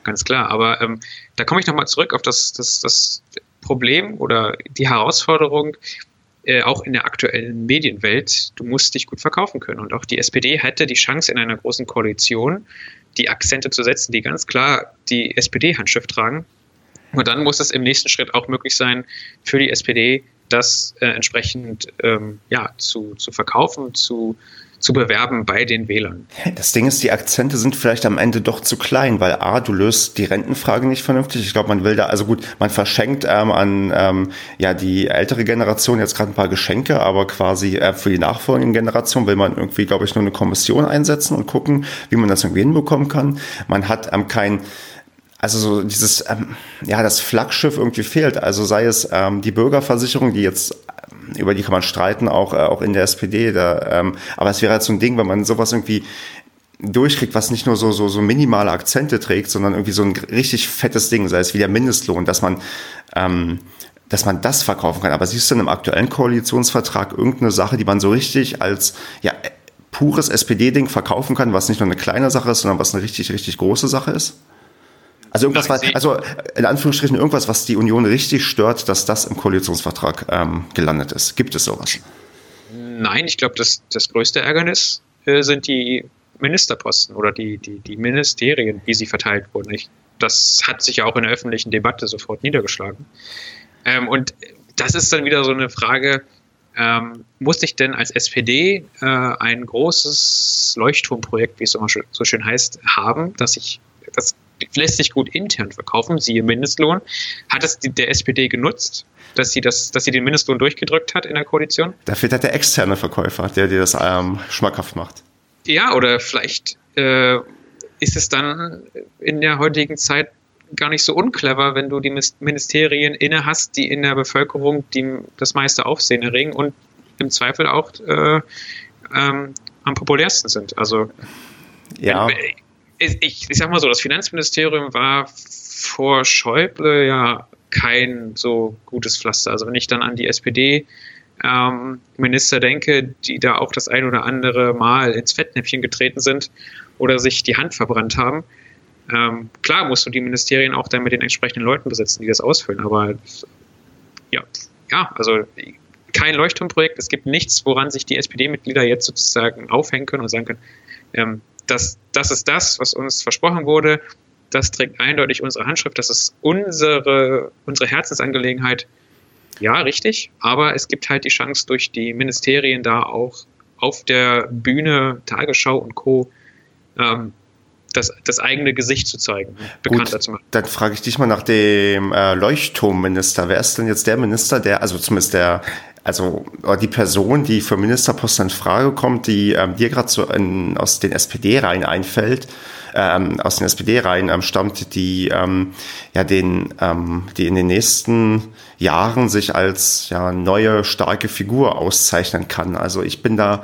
Ganz klar. Aber ähm, da komme ich nochmal zurück auf das, das, das Problem oder die Herausforderung, äh, auch in der aktuellen Medienwelt, du musst dich gut verkaufen können. Und auch die SPD hätte die Chance in einer großen Koalition, die Akzente zu setzen, die ganz klar die SPD-Handschrift tragen. Und dann muss es im nächsten Schritt auch möglich sein, für die SPD das äh, entsprechend ähm, ja, zu, zu verkaufen, zu, zu bewerben bei den Wählern. Das Ding ist, die Akzente sind vielleicht am Ende doch zu klein, weil A, du löst die Rentenfrage nicht vernünftig. Ich glaube, man will da, also gut, man verschenkt ähm, an ähm, ja die ältere Generation jetzt gerade ein paar Geschenke, aber quasi äh, für die nachfolgenden Generationen will man irgendwie, glaube ich, nur eine Kommission einsetzen und gucken, wie man das irgendwie hinbekommen kann. Man hat ähm, kein also so dieses, ähm, ja, das Flaggschiff irgendwie fehlt. Also sei es ähm, die Bürgerversicherung, die jetzt, ähm, über die kann man streiten, auch, äh, auch in der SPD. Da, ähm, aber es wäre halt so ein Ding, wenn man sowas irgendwie durchkriegt, was nicht nur so, so, so minimale Akzente trägt, sondern irgendwie so ein richtig fettes Ding, sei es wie der Mindestlohn, dass man, ähm, dass man das verkaufen kann. Aber siehst du in einem aktuellen Koalitionsvertrag irgendeine Sache, die man so richtig als, ja, pures SPD-Ding verkaufen kann, was nicht nur eine kleine Sache ist, sondern was eine richtig, richtig große Sache ist? Also irgendwas, was, also in Anführungsstrichen irgendwas, was die Union richtig stört, dass das im Koalitionsvertrag ähm, gelandet ist. Gibt es sowas? Nein, ich glaube, das, das größte Ärgernis äh, sind die Ministerposten oder die, die, die Ministerien, wie sie verteilt wurden. Ich, das hat sich ja auch in der öffentlichen Debatte sofort niedergeschlagen. Ähm, und das ist dann wieder so eine Frage, ähm, musste ich denn als SPD äh, ein großes Leuchtturmprojekt, wie es so, so schön heißt, haben, dass ich das lässt sich gut intern verkaufen, siehe Mindestlohn. Hat es die, der SPD genutzt, dass sie, das, dass sie den Mindestlohn durchgedrückt hat in der Koalition? Da fehlt halt der externe Verkäufer, der dir das ähm, schmackhaft macht. Ja, oder vielleicht äh, ist es dann in der heutigen Zeit gar nicht so unclever, wenn du die Ministerien inne hast, die in der Bevölkerung die, das meiste Aufsehen erregen und im Zweifel auch äh, ähm, am populärsten sind. Also ja. Wenn, ich, ich sag mal so, das Finanzministerium war vor Schäuble ja kein so gutes Pflaster. Also wenn ich dann an die SPD ähm, Minister denke, die da auch das ein oder andere Mal ins Fettnäpfchen getreten sind oder sich die Hand verbrannt haben. Ähm, klar musst du die Ministerien auch dann mit den entsprechenden Leuten besetzen, die das ausfüllen, aber ja, ja, also kein Leuchtturmprojekt. Es gibt nichts, woran sich die SPD-Mitglieder jetzt sozusagen aufhängen können und sagen können, ähm, das, das ist das, was uns versprochen wurde. Das trägt eindeutig unsere Handschrift. Das ist unsere, unsere Herzensangelegenheit. Ja, richtig. Aber es gibt halt die Chance, durch die Ministerien da auch auf der Bühne, Tagesschau und Co. Ähm, das, das eigene Gesicht zu zeigen, bekannter Gut, zu machen. Dann frage ich dich mal nach dem äh, Leuchtturmminister. Wer ist denn jetzt der Minister, der, also zumindest der also die Person, die für Ministerposten in Frage kommt, die ähm, dir gerade so in, aus den SPD-Reihen einfällt, ähm, aus den SPD-Reihen ähm, stammt, die ähm, ja den, ähm, die in den nächsten Jahren sich als ja neue starke Figur auszeichnen kann. Also ich bin da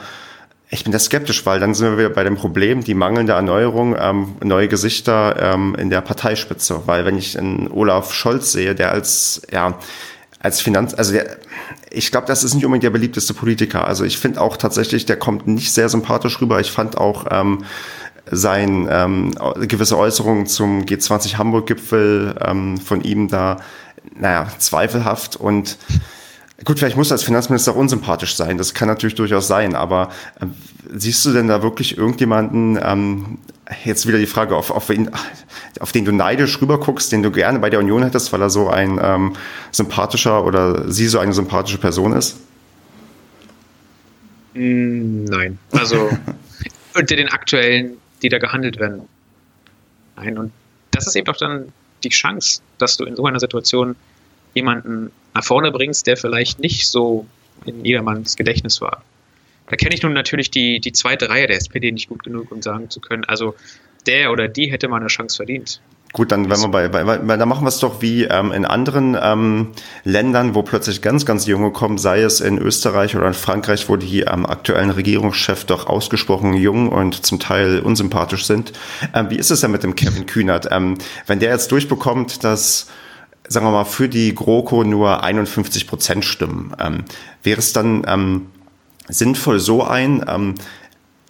ich bin da skeptisch, weil dann sind wir wieder bei dem Problem, die mangelnde Erneuerung, ähm, neue Gesichter ähm, in der Parteispitze. Weil wenn ich in Olaf Scholz sehe, der als ja als Finanz, also der, ich glaube, das ist nicht unbedingt der beliebteste Politiker. Also ich finde auch tatsächlich, der kommt nicht sehr sympathisch rüber. Ich fand auch ähm, sein ähm, gewisse Äußerungen zum G20 Hamburg-Gipfel ähm, von ihm da, naja, zweifelhaft und Gut, vielleicht muss er als Finanzminister unsympathisch sein. Das kann natürlich durchaus sein. Aber äh, siehst du denn da wirklich irgendjemanden, ähm, jetzt wieder die Frage, auf, auf, wen, auf den du neidisch rüberguckst, den du gerne bei der Union hättest, weil er so ein ähm, sympathischer oder sie so eine sympathische Person ist? Mm, nein. Also unter den aktuellen, die da gehandelt werden. Nein. Und das ist eben doch dann die Chance, dass du in so einer Situation jemanden nach vorne bringst, der vielleicht nicht so in jedermanns Gedächtnis war. Da kenne ich nun natürlich die, die zweite Reihe der SPD nicht gut genug, um sagen zu können, also der oder die hätte mal eine Chance verdient. Gut, dann wenn wir bei, bei, bei dann machen wir es doch wie ähm, in anderen ähm, Ländern, wo plötzlich ganz, ganz junge kommen, sei es in Österreich oder in Frankreich, wo die ähm, aktuellen Regierungschefs doch ausgesprochen jung und zum Teil unsympathisch sind. Ähm, wie ist es denn mit dem Kevin Kühnert? Ähm, wenn der jetzt durchbekommt, dass sagen wir mal, für die GroKo nur 51 Prozent stimmen. Ähm, wäre es dann ähm, sinnvoll, so ein, ähm,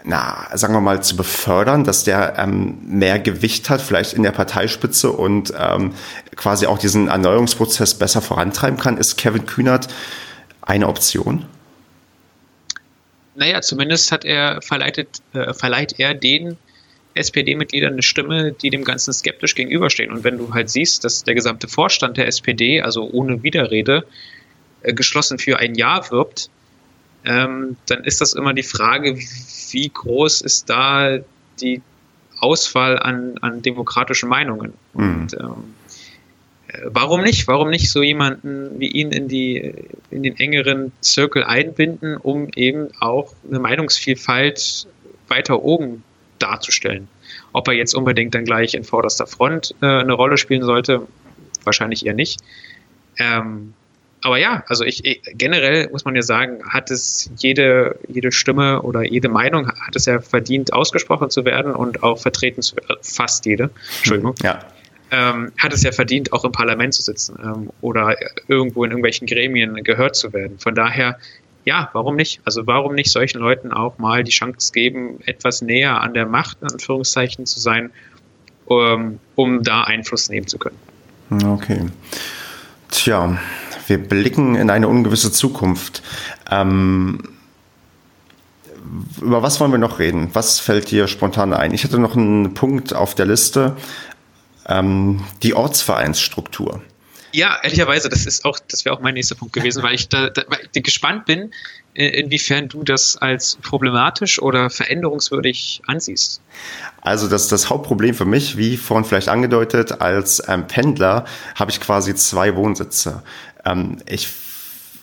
na, sagen wir mal, zu befördern, dass der ähm, mehr Gewicht hat, vielleicht in der Parteispitze und ähm, quasi auch diesen Erneuerungsprozess besser vorantreiben kann? Ist Kevin Kühnert eine Option? Naja, zumindest hat er verleitet, äh, verleiht er den SPD-Mitgliedern eine Stimme, die dem Ganzen skeptisch gegenüberstehen. Und wenn du halt siehst, dass der gesamte Vorstand der SPD, also ohne Widerrede, äh, geschlossen für ein Ja wirbt, ähm, dann ist das immer die Frage, wie groß ist da die Auswahl an, an demokratischen Meinungen. Mhm. Und ähm, äh, warum nicht? Warum nicht so jemanden wie ihn in die in den engeren Zirkel einbinden, um eben auch eine Meinungsvielfalt weiter oben darzustellen. Ob er jetzt unbedingt dann gleich in vorderster Front äh, eine Rolle spielen sollte, wahrscheinlich eher nicht. Ähm, aber ja, also ich, ich, generell muss man ja sagen, hat es jede, jede Stimme oder jede Meinung hat es ja verdient, ausgesprochen zu werden und auch vertreten zu werden. Fast jede, Entschuldigung. Ja. Ähm, hat es ja verdient, auch im Parlament zu sitzen ähm, oder irgendwo in irgendwelchen Gremien gehört zu werden. Von daher ja, warum nicht? Also warum nicht solchen Leuten auch mal die Chance geben, etwas näher an der Macht, in Anführungszeichen, zu sein, um, ähm, um da Einfluss nehmen zu können. Okay. Tja, wir blicken in eine ungewisse Zukunft. Ähm, über was wollen wir noch reden? Was fällt dir spontan ein? Ich hatte noch einen Punkt auf der Liste, ähm, die Ortsvereinsstruktur. Ja, ehrlicherweise, das ist auch, das wäre auch mein nächster Punkt gewesen, weil ich da, da weil ich gespannt bin, äh, inwiefern du das als problematisch oder veränderungswürdig ansiehst. Also das, das Hauptproblem für mich, wie vorhin vielleicht angedeutet, als ähm, Pendler habe ich quasi zwei Wohnsitze. Ähm, ich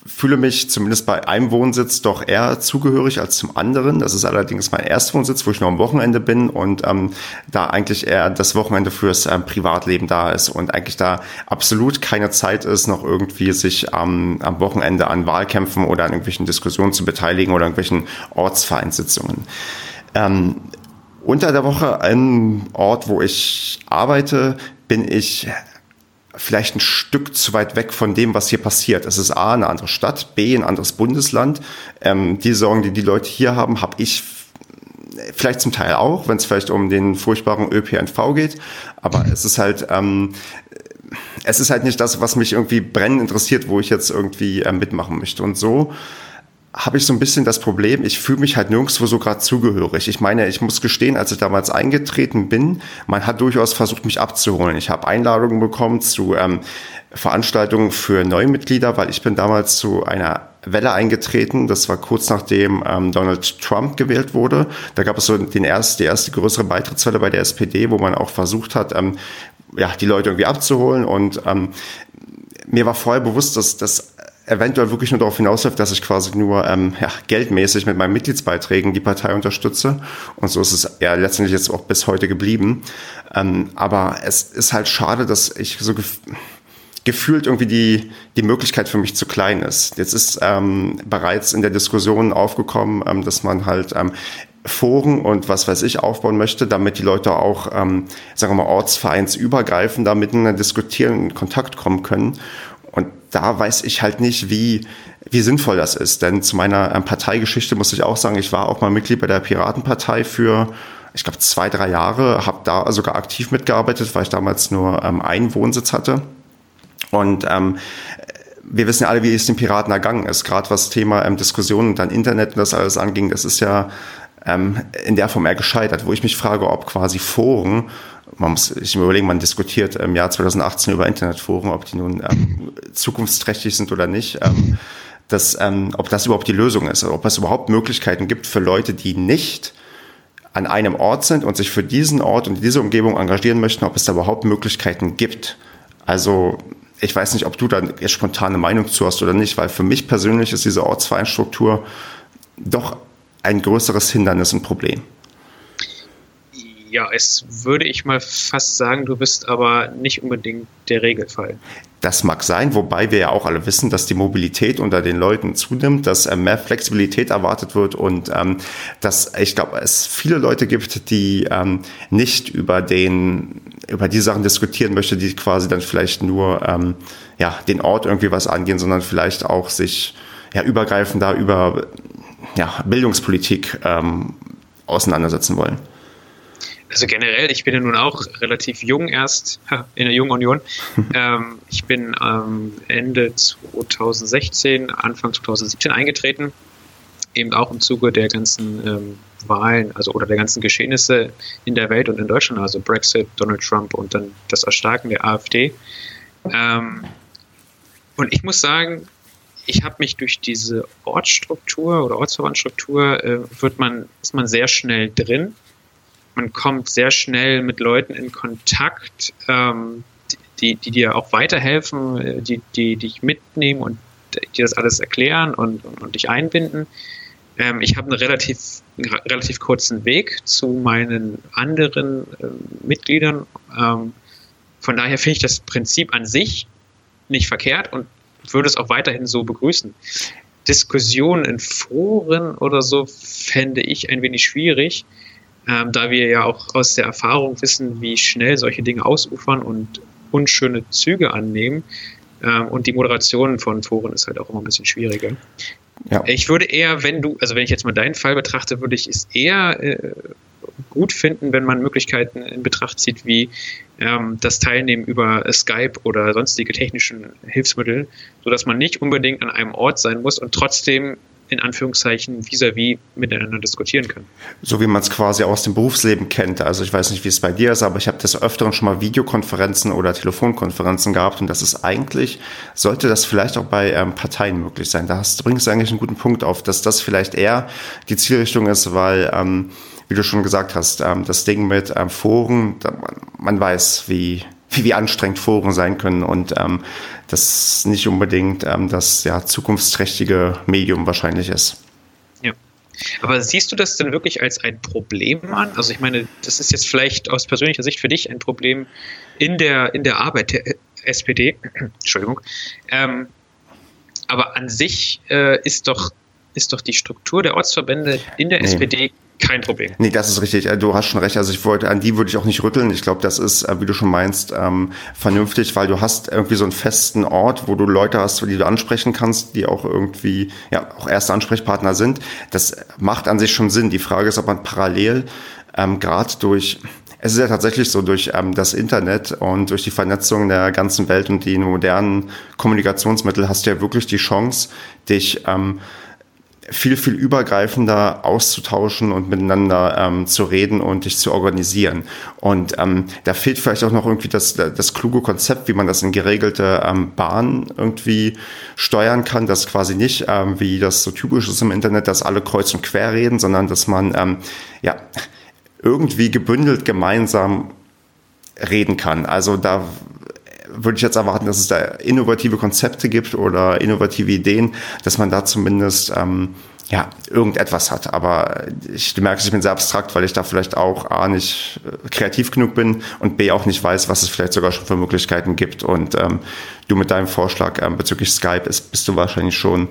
fühle mich zumindest bei einem Wohnsitz doch eher zugehörig als zum anderen. Das ist allerdings mein Erstwohnsitz, wo ich nur am Wochenende bin und ähm, da eigentlich eher das Wochenende fürs ähm, Privatleben da ist und eigentlich da absolut keine Zeit ist, noch irgendwie sich ähm, am Wochenende an Wahlkämpfen oder an irgendwelchen Diskussionen zu beteiligen oder irgendwelchen Ortsvereinssitzungen. Ähm, unter der Woche, ein Ort, wo ich arbeite, bin ich vielleicht ein Stück zu weit weg von dem, was hier passiert. Es ist A, eine andere Stadt, B, ein anderes Bundesland. Ähm, die Sorgen, die die Leute hier haben, habe ich vielleicht zum Teil auch, wenn es vielleicht um den furchtbaren ÖPNV geht. Aber es ist halt, ähm, es ist halt nicht das, was mich irgendwie brennend interessiert, wo ich jetzt irgendwie äh, mitmachen möchte. Und so habe ich so ein bisschen das Problem, ich fühle mich halt nirgendwo so gerade zugehörig. Ich meine, ich muss gestehen, als ich damals eingetreten bin, man hat durchaus versucht, mich abzuholen. Ich habe Einladungen bekommen zu ähm, Veranstaltungen für Neumitglieder, weil ich bin damals zu einer Welle eingetreten. Das war kurz nachdem ähm, Donald Trump gewählt wurde. Da gab es so den erst, die erste größere Beitrittswelle bei der SPD, wo man auch versucht hat, ähm, ja, die Leute irgendwie abzuholen. Und ähm, mir war vorher bewusst, dass das eventuell wirklich nur darauf hinausläuft, dass ich quasi nur ähm, ja, geldmäßig mit meinen Mitgliedsbeiträgen die Partei unterstütze. Und so ist es ja letztendlich jetzt auch bis heute geblieben. Ähm, aber es ist halt schade, dass ich so gef gefühlt irgendwie die, die Möglichkeit für mich zu klein ist. Jetzt ist ähm, bereits in der Diskussion aufgekommen, ähm, dass man halt ähm, Foren und was weiß ich aufbauen möchte, damit die Leute auch, ähm, sagen wir mal, ortsvereinsübergreifend da miteinander diskutieren und in Kontakt kommen können. Da weiß ich halt nicht, wie, wie sinnvoll das ist. Denn zu meiner ähm, Parteigeschichte muss ich auch sagen, ich war auch mal Mitglied bei der Piratenpartei für, ich glaube, zwei, drei Jahre, habe da sogar aktiv mitgearbeitet, weil ich damals nur ähm, einen Wohnsitz hatte. Und ähm, wir wissen ja alle, wie es den Piraten ergangen ist. Gerade was Thema ähm, Diskussionen und dann Internet und das alles anging, das ist ja ähm, in der Form eher gescheitert, wo ich mich frage, ob quasi Foren, man muss sich überlegen, man diskutiert im Jahr 2018 über Internetforen, ob die nun ähm, zukunftsträchtig sind oder nicht, ähm, dass, ähm, ob das überhaupt die Lösung ist, ob es überhaupt Möglichkeiten gibt für Leute, die nicht an einem Ort sind und sich für diesen Ort und diese Umgebung engagieren möchten, ob es da überhaupt Möglichkeiten gibt. Also ich weiß nicht, ob du da jetzt spontane Meinung zu hast oder nicht, weil für mich persönlich ist diese Ortsvereinstruktur doch ein größeres Hindernis und Problem. Ja, es würde ich mal fast sagen, du bist aber nicht unbedingt der Regelfall. Das mag sein, wobei wir ja auch alle wissen, dass die Mobilität unter den Leuten zunimmt, dass äh, mehr Flexibilität erwartet wird und ähm, dass ich glaube, es viele Leute gibt, die ähm, nicht über den über die Sachen diskutieren möchte, die quasi dann vielleicht nur ähm, ja den Ort irgendwie was angehen, sondern vielleicht auch sich ja übergreifend über ja, Bildungspolitik ähm, auseinandersetzen wollen? Also generell, ich bin ja nun auch relativ jung erst in der Jungen Union. ähm, ich bin ähm, Ende 2016, Anfang 2017 eingetreten, eben auch im Zuge der ganzen ähm, Wahlen, also oder der ganzen Geschehnisse in der Welt und in Deutschland, also Brexit, Donald Trump und dann das Erstarken der AfD. Ähm, und ich muss sagen, ich habe mich durch diese Ortsstruktur oder Ortsverbandstruktur äh, wird man, ist man sehr schnell drin. Man kommt sehr schnell mit Leuten in Kontakt, ähm, die, die dir auch weiterhelfen, äh, die, die dich mitnehmen und dir das alles erklären und, und, und dich einbinden. Ähm, ich habe einen relativ, einen relativ kurzen Weg zu meinen anderen äh, Mitgliedern. Ähm, von daher finde ich das Prinzip an sich nicht verkehrt und würde es auch weiterhin so begrüßen. Diskussionen in Foren oder so fände ich ein wenig schwierig, ähm, da wir ja auch aus der Erfahrung wissen, wie schnell solche Dinge ausufern und unschöne Züge annehmen. Ähm, und die Moderation von Foren ist halt auch immer ein bisschen schwieriger. Ja. Ich würde eher, wenn du, also wenn ich jetzt mal deinen Fall betrachte, würde ich es eher äh, gut finden, wenn man Möglichkeiten in Betracht zieht, wie ähm, das Teilnehmen über Skype oder sonstige technischen Hilfsmittel, sodass man nicht unbedingt an einem Ort sein muss und trotzdem in Anführungszeichen vis-à-vis -vis miteinander diskutieren kann. So wie man es quasi aus dem Berufsleben kennt. Also ich weiß nicht, wie es bei dir ist, aber ich habe des Öfteren schon mal Videokonferenzen oder Telefonkonferenzen gehabt und das ist eigentlich, sollte das vielleicht auch bei ähm, Parteien möglich sein. Da hast, bringst du eigentlich einen guten Punkt auf, dass das vielleicht eher die Zielrichtung ist, weil ähm, wie du schon gesagt hast, ähm, das Ding mit ähm, Foren, man weiß, wie, wie, wie anstrengend Foren sein können und ähm, das nicht unbedingt ähm, das ja, zukunftsträchtige Medium wahrscheinlich ist. Ja. Aber siehst du das denn wirklich als ein Problem an? Also ich meine, das ist jetzt vielleicht aus persönlicher Sicht für dich ein Problem in der, in der Arbeit der SPD. Entschuldigung. Ähm, aber an sich äh, ist doch ist doch die Struktur der Ortsverbände in der nee. SPD kein Problem. Nee, das ist richtig. Äh, du hast schon recht. Also ich wollte, an die würde ich auch nicht rütteln. Ich glaube, das ist, äh, wie du schon meinst, ähm, vernünftig, weil du hast irgendwie so einen festen Ort, wo du Leute hast, die du ansprechen kannst, die auch irgendwie, ja, auch erste Ansprechpartner sind. Das macht an sich schon Sinn. Die Frage ist, ob man parallel ähm, gerade durch es ist ja tatsächlich so, durch ähm, das Internet und durch die Vernetzung der ganzen Welt und die modernen Kommunikationsmittel hast du ja wirklich die Chance, dich ähm, viel, viel übergreifender auszutauschen und miteinander ähm, zu reden und dich zu organisieren. Und ähm, da fehlt vielleicht auch noch irgendwie das, das kluge Konzept, wie man das in geregelte ähm, Bahnen irgendwie steuern kann, dass quasi nicht, ähm, wie das so typisch ist im Internet, dass alle kreuz und quer reden, sondern dass man ähm, ja irgendwie gebündelt gemeinsam reden kann. Also da würde ich jetzt erwarten, dass es da innovative Konzepte gibt oder innovative Ideen, dass man da zumindest ähm, ja, irgendetwas hat. Aber ich merke, ich bin sehr abstrakt, weil ich da vielleicht auch A nicht äh, kreativ genug bin und B auch nicht weiß, was es vielleicht sogar schon für Möglichkeiten gibt. Und ähm, du mit deinem Vorschlag ähm, bezüglich Skype ist, bist du wahrscheinlich schon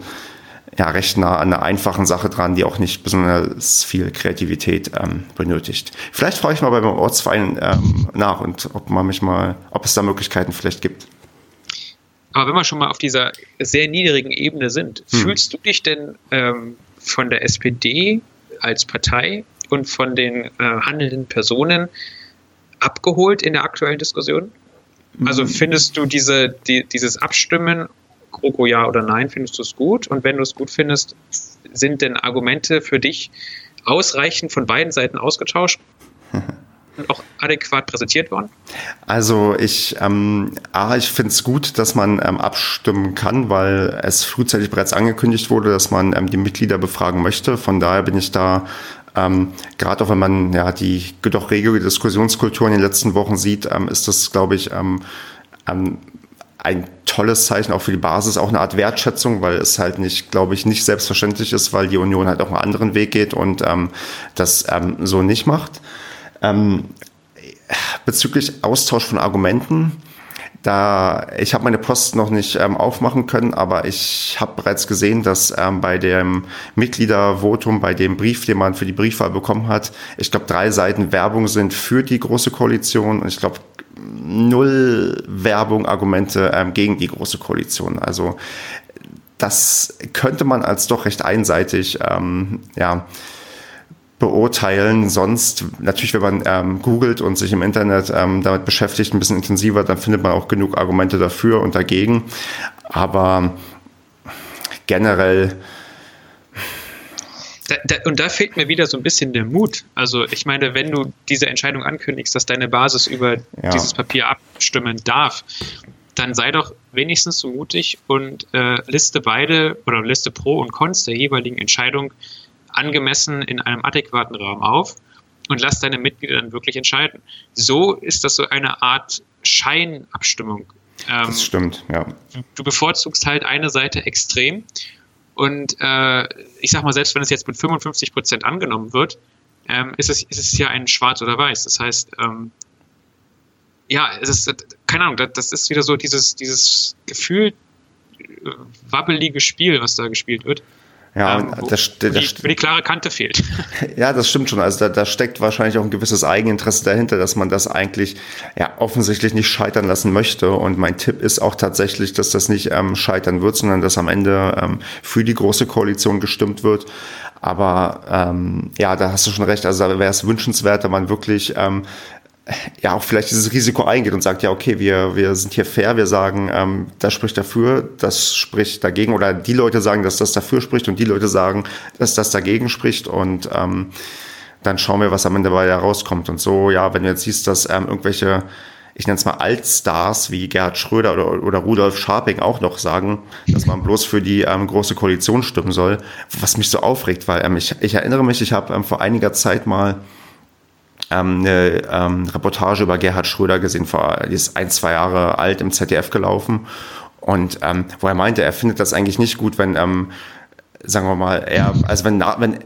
ja, recht nah an einer einfachen Sache dran, die auch nicht besonders viel Kreativität ähm, benötigt. Vielleicht frage ich mal beim Ortsverein ähm, nach und ob man mich mal, ob es da Möglichkeiten vielleicht gibt. aber wenn wir schon mal auf dieser sehr niedrigen Ebene sind, hm. fühlst du dich denn ähm, von der SPD als Partei und von den äh, handelnden Personen abgeholt in der aktuellen Diskussion? Also hm. findest du diese, die, dieses Abstimmen, GroKo ja oder nein, findest du es gut? Und wenn du es gut findest, sind denn Argumente für dich ausreichend von beiden Seiten ausgetauscht? und auch adäquat präsentiert worden? Also ich, ähm, ich finde es gut, dass man ähm, abstimmen kann, weil es frühzeitig bereits angekündigt wurde, dass man ähm, die Mitglieder befragen möchte. Von daher bin ich da ähm, Gerade auch wenn man ja die doch rege Diskussionskultur in den letzten Wochen sieht, ähm, ist das, glaube ich, ähm, ähm, ein tolles Zeichen auch für die Basis, auch eine Art Wertschätzung, weil es halt nicht, glaube ich, nicht selbstverständlich ist, weil die Union halt auch einen anderen Weg geht und ähm, das ähm, so nicht macht. Ähm, bezüglich Austausch von Argumenten, da ich habe meine Post noch nicht ähm, aufmachen können, aber ich habe bereits gesehen, dass ähm, bei dem Mitgliedervotum, bei dem Brief, den man für die Briefwahl bekommen hat, ich glaube drei Seiten Werbung sind für die große Koalition und ich glaube null Werbung, Argumente ähm, gegen die große Koalition. Also das könnte man als doch recht einseitig ähm, ja beurteilen. Sonst, natürlich, wenn man ähm, googelt und sich im Internet ähm, damit beschäftigt, ein bisschen intensiver, dann findet man auch genug Argumente dafür und dagegen. Aber generell. Da, da, und da fehlt mir wieder so ein bisschen der Mut. Also ich meine, wenn du diese Entscheidung ankündigst, dass deine Basis über ja. dieses Papier abstimmen darf, dann sei doch wenigstens so mutig und äh, liste beide oder liste Pro und Cons der jeweiligen Entscheidung angemessen in einem adäquaten Rahmen auf und lass deine Mitglieder dann wirklich entscheiden. So ist das so eine Art Scheinabstimmung. Ähm, das stimmt, ja. Du bevorzugst halt eine Seite extrem und äh, ich sag mal, selbst wenn es jetzt mit 55 Prozent angenommen wird, ähm, ist, es, ist es ja ein Schwarz oder Weiß. Das heißt, ähm, ja, es ist, keine Ahnung, das, ist wieder so dieses, dieses Gefühl, äh, wabbelige Spiel, was da gespielt wird. Ja, ähm, das, das, die, die, klare Kante fehlt. Ja, das stimmt schon. Also da, da steckt wahrscheinlich auch ein gewisses Eigeninteresse dahinter, dass man das eigentlich ja offensichtlich nicht scheitern lassen möchte. Und mein Tipp ist auch tatsächlich, dass das nicht ähm, scheitern wird, sondern dass am Ende ähm, für die große Koalition gestimmt wird. Aber ähm, ja, da hast du schon recht. Also da wäre es wünschenswert, wenn man wirklich ähm, ja auch vielleicht dieses Risiko eingeht und sagt, ja, okay, wir, wir sind hier fair, wir sagen, ähm, das spricht dafür, das spricht dagegen, oder die Leute sagen, dass das dafür spricht und die Leute sagen, dass das dagegen spricht. Und ähm, dann schauen wir, was am Ende dabei herauskommt. Und so, ja, wenn du jetzt siehst, dass ähm, irgendwelche, ich nenne es mal Altstars wie Gerhard Schröder oder, oder Rudolf Scharping auch noch sagen, dass man bloß für die ähm, große Koalition stimmen soll, was mich so aufregt, weil ähm, ich, ich erinnere mich, ich habe ähm, vor einiger Zeit mal ähm, eine ähm, Reportage über Gerhard Schröder gesehen, vor, die ist ein, zwei Jahre alt im ZDF gelaufen. Und ähm, wo er meinte, er findet das eigentlich nicht gut, wenn, ähm, sagen wir mal, er, also wenn, wenn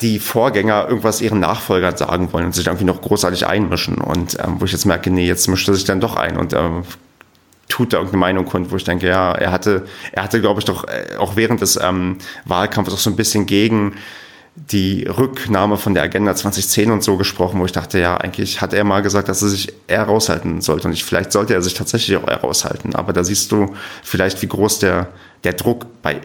die Vorgänger irgendwas ihren Nachfolgern sagen wollen und sich irgendwie noch großartig einmischen. Und ähm, wo ich jetzt merke, nee, jetzt mischt er sich dann doch ein und ähm, tut da irgendeine Meinung kund, wo ich denke, ja, er hatte, er hatte, glaube ich, doch äh, auch während des ähm, Wahlkampfes auch so ein bisschen gegen die Rücknahme von der Agenda 2010 und so gesprochen, wo ich dachte, ja, eigentlich hat er mal gesagt, dass er sich eher raushalten sollte. Und ich, vielleicht sollte er sich tatsächlich auch eher raushalten. Aber da siehst du vielleicht, wie groß der, der Druck bei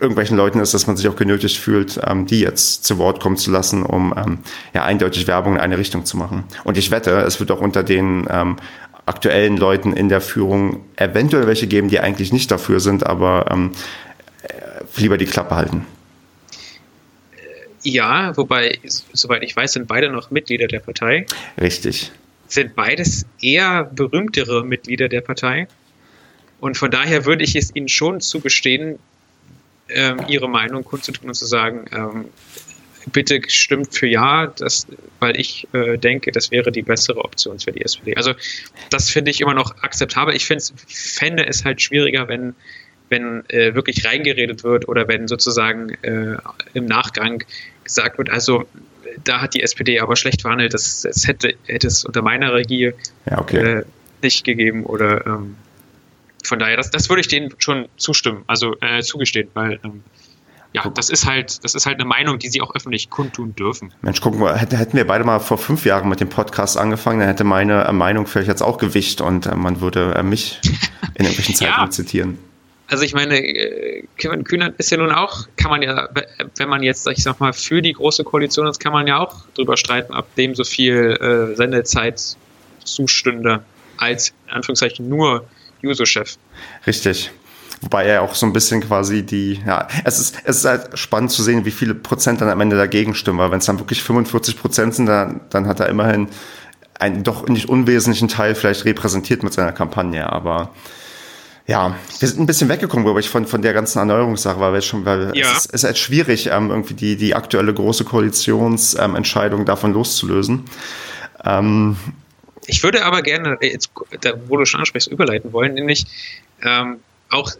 irgendwelchen Leuten ist, dass man sich auch genötigt fühlt, ähm, die jetzt zu Wort kommen zu lassen, um ähm, ja eindeutig Werbung in eine Richtung zu machen. Und ich wette, es wird auch unter den ähm, aktuellen Leuten in der Führung eventuell welche geben, die eigentlich nicht dafür sind, aber ähm, äh, lieber die Klappe halten. Ja, wobei, soweit ich weiß, sind beide noch Mitglieder der Partei. Richtig. Sind beides eher berühmtere Mitglieder der Partei. Und von daher würde ich es ihnen schon zugestehen, ähm, ihre Meinung kundzutun und zu sagen, ähm, bitte stimmt für Ja, das, weil ich äh, denke, das wäre die bessere Option für die SPD. Also das finde ich immer noch akzeptabel. Ich fände es halt schwieriger, wenn wenn äh, wirklich reingeredet wird oder wenn sozusagen äh, im Nachgang gesagt wird, also da hat die SPD aber schlecht verhandelt, das, das hätte, hätte es unter meiner Regie ja, okay. äh, nicht gegeben oder ähm, von daher, das, das würde ich denen schon zustimmen, also äh, zugestehen, weil ähm, ja, das ist halt, das ist halt eine Meinung, die sie auch öffentlich kundtun dürfen. Mensch, gucken wir, hätten wir beide mal vor fünf Jahren mit dem Podcast angefangen, dann hätte meine äh, Meinung vielleicht jetzt auch Gewicht und man würde mich in irgendwelchen Zeitungen ja. zitieren. Also ich meine, Kevin Kühnert ist ja nun auch, kann man ja, wenn man jetzt, ich sag mal, für die große Koalition ist, kann man ja auch drüber streiten, ob dem so viel äh, Sendezeit zustünde als in Anführungszeichen nur Juso-Chef. Richtig. Wobei er auch so ein bisschen quasi die, ja, es ist, es ist halt spannend zu sehen, wie viele Prozent dann am Ende dagegen stimmen, weil wenn es dann wirklich 45 Prozent sind, dann, dann hat er immerhin einen doch nicht unwesentlichen Teil vielleicht repräsentiert mit seiner Kampagne, aber ja, wir sind ein bisschen weggekommen, glaube ich, von, von der ganzen Erneuerungssache, weil wir schon, weil ja. es, ist, es ist halt schwierig, ähm, irgendwie die, die aktuelle große Koalitionsentscheidung ähm, davon loszulösen. Ähm, ich würde aber gerne, jetzt, da, wo du schon ansprichst, überleiten wollen, nämlich ähm, auch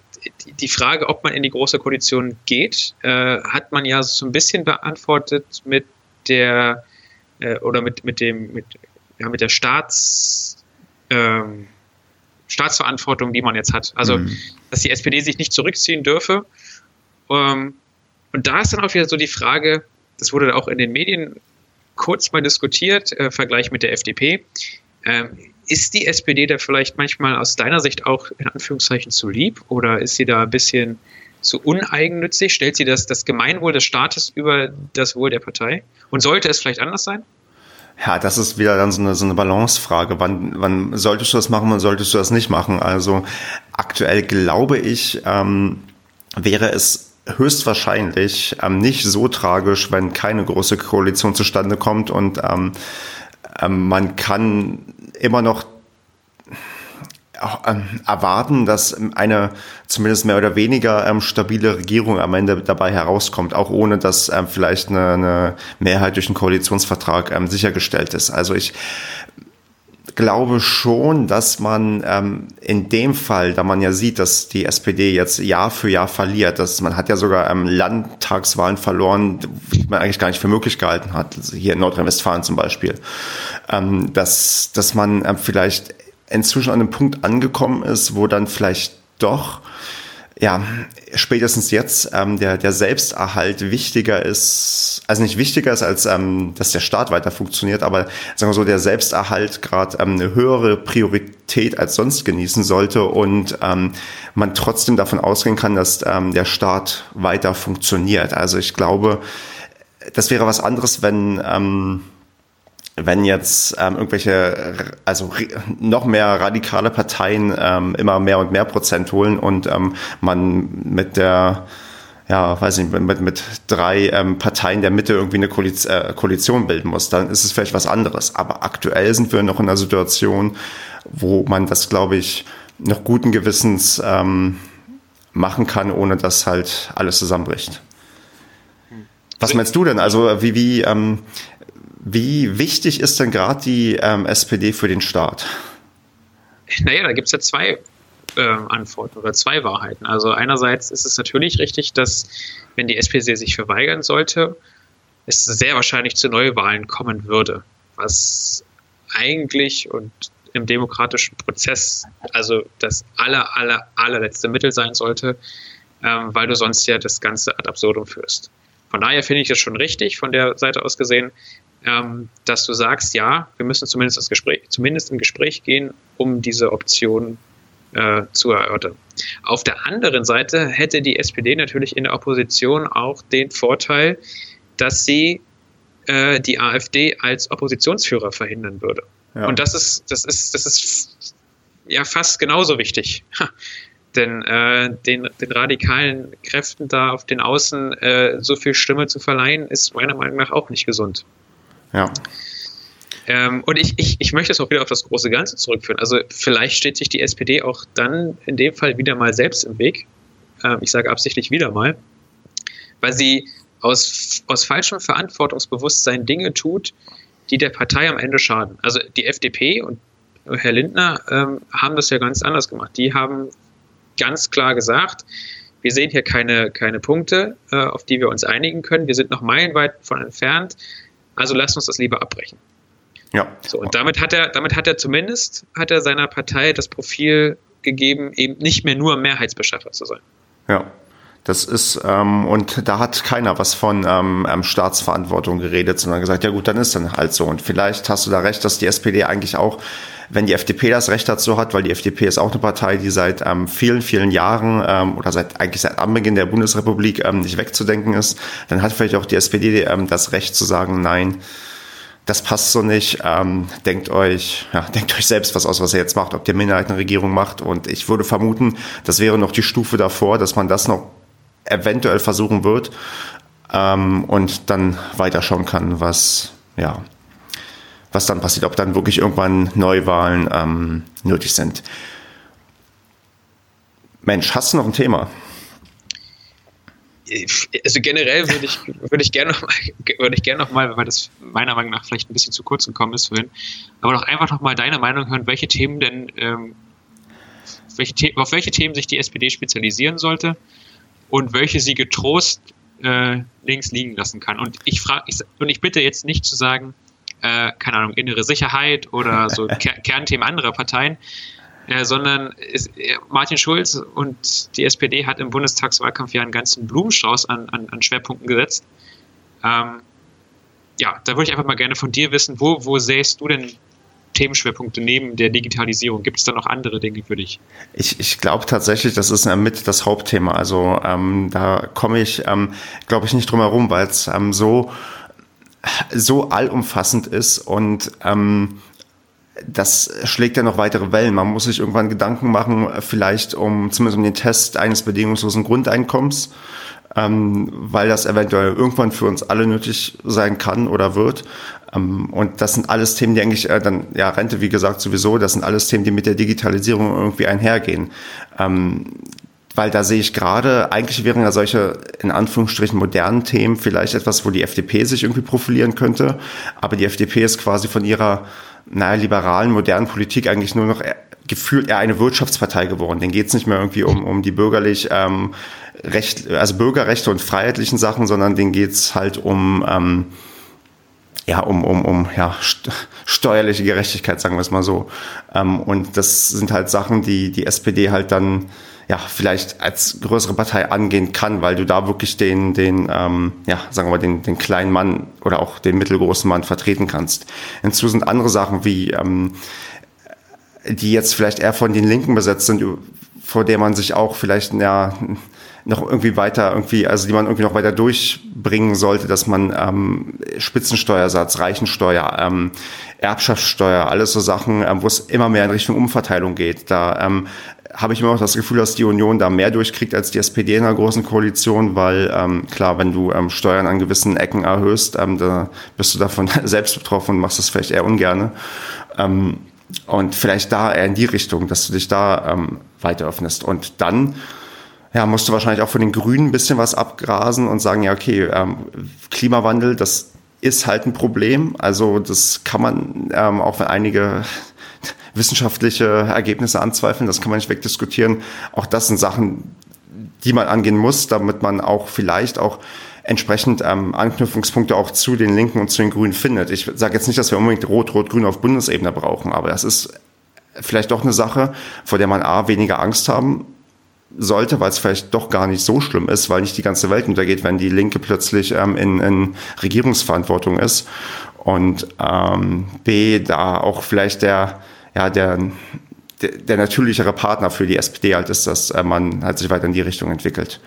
die Frage, ob man in die Große Koalition geht, äh, hat man ja so ein bisschen beantwortet mit der äh, oder mit, mit dem mit, ja, mit der Staats ähm, Staatsverantwortung, die man jetzt hat. Also, mhm. dass die SPD sich nicht zurückziehen dürfe. Ähm, und da ist dann auch wieder so die Frage, das wurde auch in den Medien kurz mal diskutiert, äh, Vergleich mit der FDP. Ähm, ist die SPD da vielleicht manchmal aus deiner Sicht auch in Anführungszeichen zu lieb oder ist sie da ein bisschen zu uneigennützig? Stellt sie das, das Gemeinwohl des Staates über das Wohl der Partei? Und sollte es vielleicht anders sein? Ja, das ist wieder dann so eine, so eine Balancefrage. Wann, wann solltest du das machen, wann solltest du das nicht machen? Also aktuell glaube ich, ähm, wäre es höchstwahrscheinlich ähm, nicht so tragisch, wenn keine große Koalition zustande kommt und ähm, ähm man kann immer noch erwarten, dass eine zumindest mehr oder weniger ähm, stabile Regierung am Ende dabei herauskommt, auch ohne dass ähm, vielleicht eine, eine, Mehrheit durch einen Koalitionsvertrag ähm, sichergestellt ist. Also ich glaube schon, dass man ähm, in dem Fall, da man ja sieht, dass die SPD jetzt Jahr für Jahr verliert, dass man hat ja sogar ähm, Landtagswahlen verloren, die man eigentlich gar nicht für möglich gehalten hat, also hier in Nordrhein-Westfalen zum Beispiel, ähm, dass, dass man ähm, vielleicht inzwischen an einem Punkt angekommen ist, wo dann vielleicht doch ja, spätestens jetzt ähm, der, der Selbsterhalt wichtiger ist, also nicht wichtiger ist, als ähm, dass der Staat weiter funktioniert, aber sagen wir so, der Selbsterhalt gerade ähm, eine höhere Priorität als sonst genießen sollte und ähm, man trotzdem davon ausgehen kann, dass ähm, der Staat weiter funktioniert. Also ich glaube, das wäre was anderes, wenn ähm, wenn jetzt ähm, irgendwelche, also noch mehr radikale Parteien ähm, immer mehr und mehr Prozent holen und ähm, man mit der, ja, weiß nicht, mit, mit drei ähm, Parteien der Mitte irgendwie eine Koalition, äh, Koalition bilden muss, dann ist es vielleicht was anderes. Aber aktuell sind wir noch in einer Situation, wo man das, glaube ich, noch guten Gewissens ähm, machen kann, ohne dass halt alles zusammenbricht. Was meinst du denn? Also wie, wie ähm, wie wichtig ist denn gerade die ähm, SPD für den Staat? Naja, da gibt es ja zwei äh, Antworten oder zwei Wahrheiten. Also einerseits ist es natürlich richtig, dass wenn die SPD sich verweigern sollte, es sehr wahrscheinlich zu Neuwahlen kommen würde, was eigentlich und im demokratischen Prozess also das aller, aller, allerletzte Mittel sein sollte, ähm, weil du sonst ja das Ganze ad absurdum führst. Von daher finde ich das schon richtig, von der Seite aus gesehen, ähm, dass du sagst, ja, wir müssen zumindest, das Gespräch, zumindest im Gespräch gehen, um diese Option äh, zu erörtern. Auf der anderen Seite hätte die SPD natürlich in der Opposition auch den Vorteil, dass sie äh, die AfD als Oppositionsführer verhindern würde. Ja. Und das ist, das ist, das ist ja fast genauso wichtig. Denn äh, den, den radikalen Kräften da auf den Außen äh, so viel Stimme zu verleihen, ist meiner Meinung nach auch nicht gesund. Ja. Ähm, und ich, ich, ich möchte es auch wieder auf das große Ganze zurückführen. Also vielleicht steht sich die SPD auch dann in dem Fall wieder mal selbst im Weg. Ähm, ich sage absichtlich wieder mal, weil sie aus, aus falschem Verantwortungsbewusstsein Dinge tut, die der Partei am Ende schaden. Also die FDP und Herr Lindner ähm, haben das ja ganz anders gemacht. Die haben ganz klar gesagt, wir sehen hier keine, keine Punkte, äh, auf die wir uns einigen können. Wir sind noch meilenweit von entfernt. Also lasst uns das lieber abbrechen. Ja. So, und damit hat er, damit hat er zumindest, hat er seiner Partei das Profil gegeben, eben nicht mehr nur Mehrheitsbeschaffer zu sein. Ja. Das ist, ähm, und da hat keiner was von ähm, ähm, Staatsverantwortung geredet, sondern gesagt, ja gut, dann ist dann halt so. Und vielleicht hast du da recht, dass die SPD eigentlich auch, wenn die FDP das Recht dazu hat, weil die FDP ist auch eine Partei, die seit ähm, vielen, vielen Jahren ähm, oder seit eigentlich seit Anbeginn der Bundesrepublik ähm, nicht wegzudenken ist, dann hat vielleicht auch die SPD ähm, das Recht zu sagen, nein, das passt so nicht. Ähm, denkt euch, ja, denkt euch selbst was aus, was ihr jetzt macht, ob der Minderheitenregierung macht. Und ich würde vermuten, das wäre noch die Stufe davor, dass man das noch eventuell versuchen wird ähm, und dann weiterschauen kann, was, ja, was dann passiert, ob dann wirklich irgendwann Neuwahlen ähm, nötig sind. Mensch, hast du noch ein Thema? also generell würde ich, würde ich gerne noch mal, würde ich gerne weil das meiner Meinung nach vielleicht ein bisschen zu kurz gekommen ist vorhin, aber doch einfach noch mal deine Meinung hören, welche Themen denn, ähm, welche auf welche Themen sich die SPD spezialisieren sollte und welche sie getrost äh, links liegen lassen kann. Und ich frage, und ich bitte jetzt nicht zu sagen, äh, keine Ahnung, innere Sicherheit oder so Ker Kernthemen anderer Parteien, äh, sondern ist, äh, Martin Schulz und die SPD hat im Bundestagswahlkampf ja einen ganzen Blumenstrauß an, an, an Schwerpunkten gesetzt. Ähm, ja, da würde ich einfach mal gerne von dir wissen, wo, wo sähst du denn Themenschwerpunkte neben der Digitalisierung? Gibt es da noch andere Dinge für dich? Ich, ich glaube tatsächlich, das ist äh, mit das Hauptthema. Also ähm, da komme ich, ähm, glaube ich, nicht drum herum, weil es ähm, so, so allumfassend ist und ähm, das schlägt ja noch weitere Wellen. Man muss sich irgendwann Gedanken machen, vielleicht um zumindest um den Test eines bedingungslosen Grundeinkommens, ähm, weil das eventuell irgendwann für uns alle nötig sein kann oder wird. Ähm, und das sind alles Themen, die eigentlich äh, dann, ja, Rente, wie gesagt, sowieso, das sind alles Themen, die mit der Digitalisierung irgendwie einhergehen. Ähm, weil da sehe ich gerade, eigentlich wären ja solche in Anführungsstrichen modernen Themen vielleicht etwas, wo die FDP sich irgendwie profilieren könnte. Aber die FDP ist quasi von ihrer naja, liberalen, modernen Politik eigentlich nur noch gefühlt eher eine Wirtschaftspartei geworden. Den geht es nicht mehr irgendwie um, um die bürgerlich ähm, Recht, also Bürgerrechte und freiheitlichen Sachen, sondern denen geht es halt um ähm, ja, um, um, um ja, steuerliche Gerechtigkeit, sagen wir es mal so. Ähm, und das sind halt Sachen, die die SPD halt dann ja, vielleicht als größere Partei angehen kann, weil du da wirklich den, den, ähm, ja, sagen wir mal, den, den kleinen Mann oder auch den mittelgroßen Mann vertreten kannst. Hinzu sind andere Sachen wie, ähm, die jetzt vielleicht eher von den Linken besetzt sind, vor der man sich auch vielleicht, ja, noch irgendwie weiter irgendwie, also die man irgendwie noch weiter durchbringen sollte, dass man ähm, Spitzensteuersatz, Reichensteuer, ähm, Erbschaftssteuer, alles so Sachen, ähm, wo es immer mehr in Richtung Umverteilung geht. Da ähm, habe ich immer noch das Gefühl, dass die Union da mehr durchkriegt als die SPD in einer großen Koalition, weil ähm, klar, wenn du ähm, Steuern an gewissen Ecken erhöhst, ähm, da bist du davon selbst betroffen und machst das vielleicht eher ungerne. Ähm, und vielleicht da eher in die Richtung, dass du dich da ähm, weiter öffnest. Und dann ja, musst du wahrscheinlich auch von den Grünen ein bisschen was abgrasen und sagen, ja, okay, ähm, Klimawandel, das ist halt ein Problem. Also das kann man, ähm, auch wenn einige wissenschaftliche Ergebnisse anzweifeln, das kann man nicht wegdiskutieren. Auch das sind Sachen, die man angehen muss, damit man auch vielleicht auch entsprechend ähm, Anknüpfungspunkte auch zu den Linken und zu den Grünen findet. Ich sage jetzt nicht, dass wir unbedingt Rot-Rot-Grün auf Bundesebene brauchen, aber das ist vielleicht doch eine Sache, vor der man A, weniger Angst haben sollte, weil es vielleicht doch gar nicht so schlimm ist, weil nicht die ganze Welt untergeht, wenn die Linke plötzlich ähm, in, in Regierungsverantwortung ist. Und ähm, B, da auch vielleicht der ja, der, der, der natürlichere Partner für die SPD halt ist, dass äh, man halt sich weiter in die Richtung entwickelt.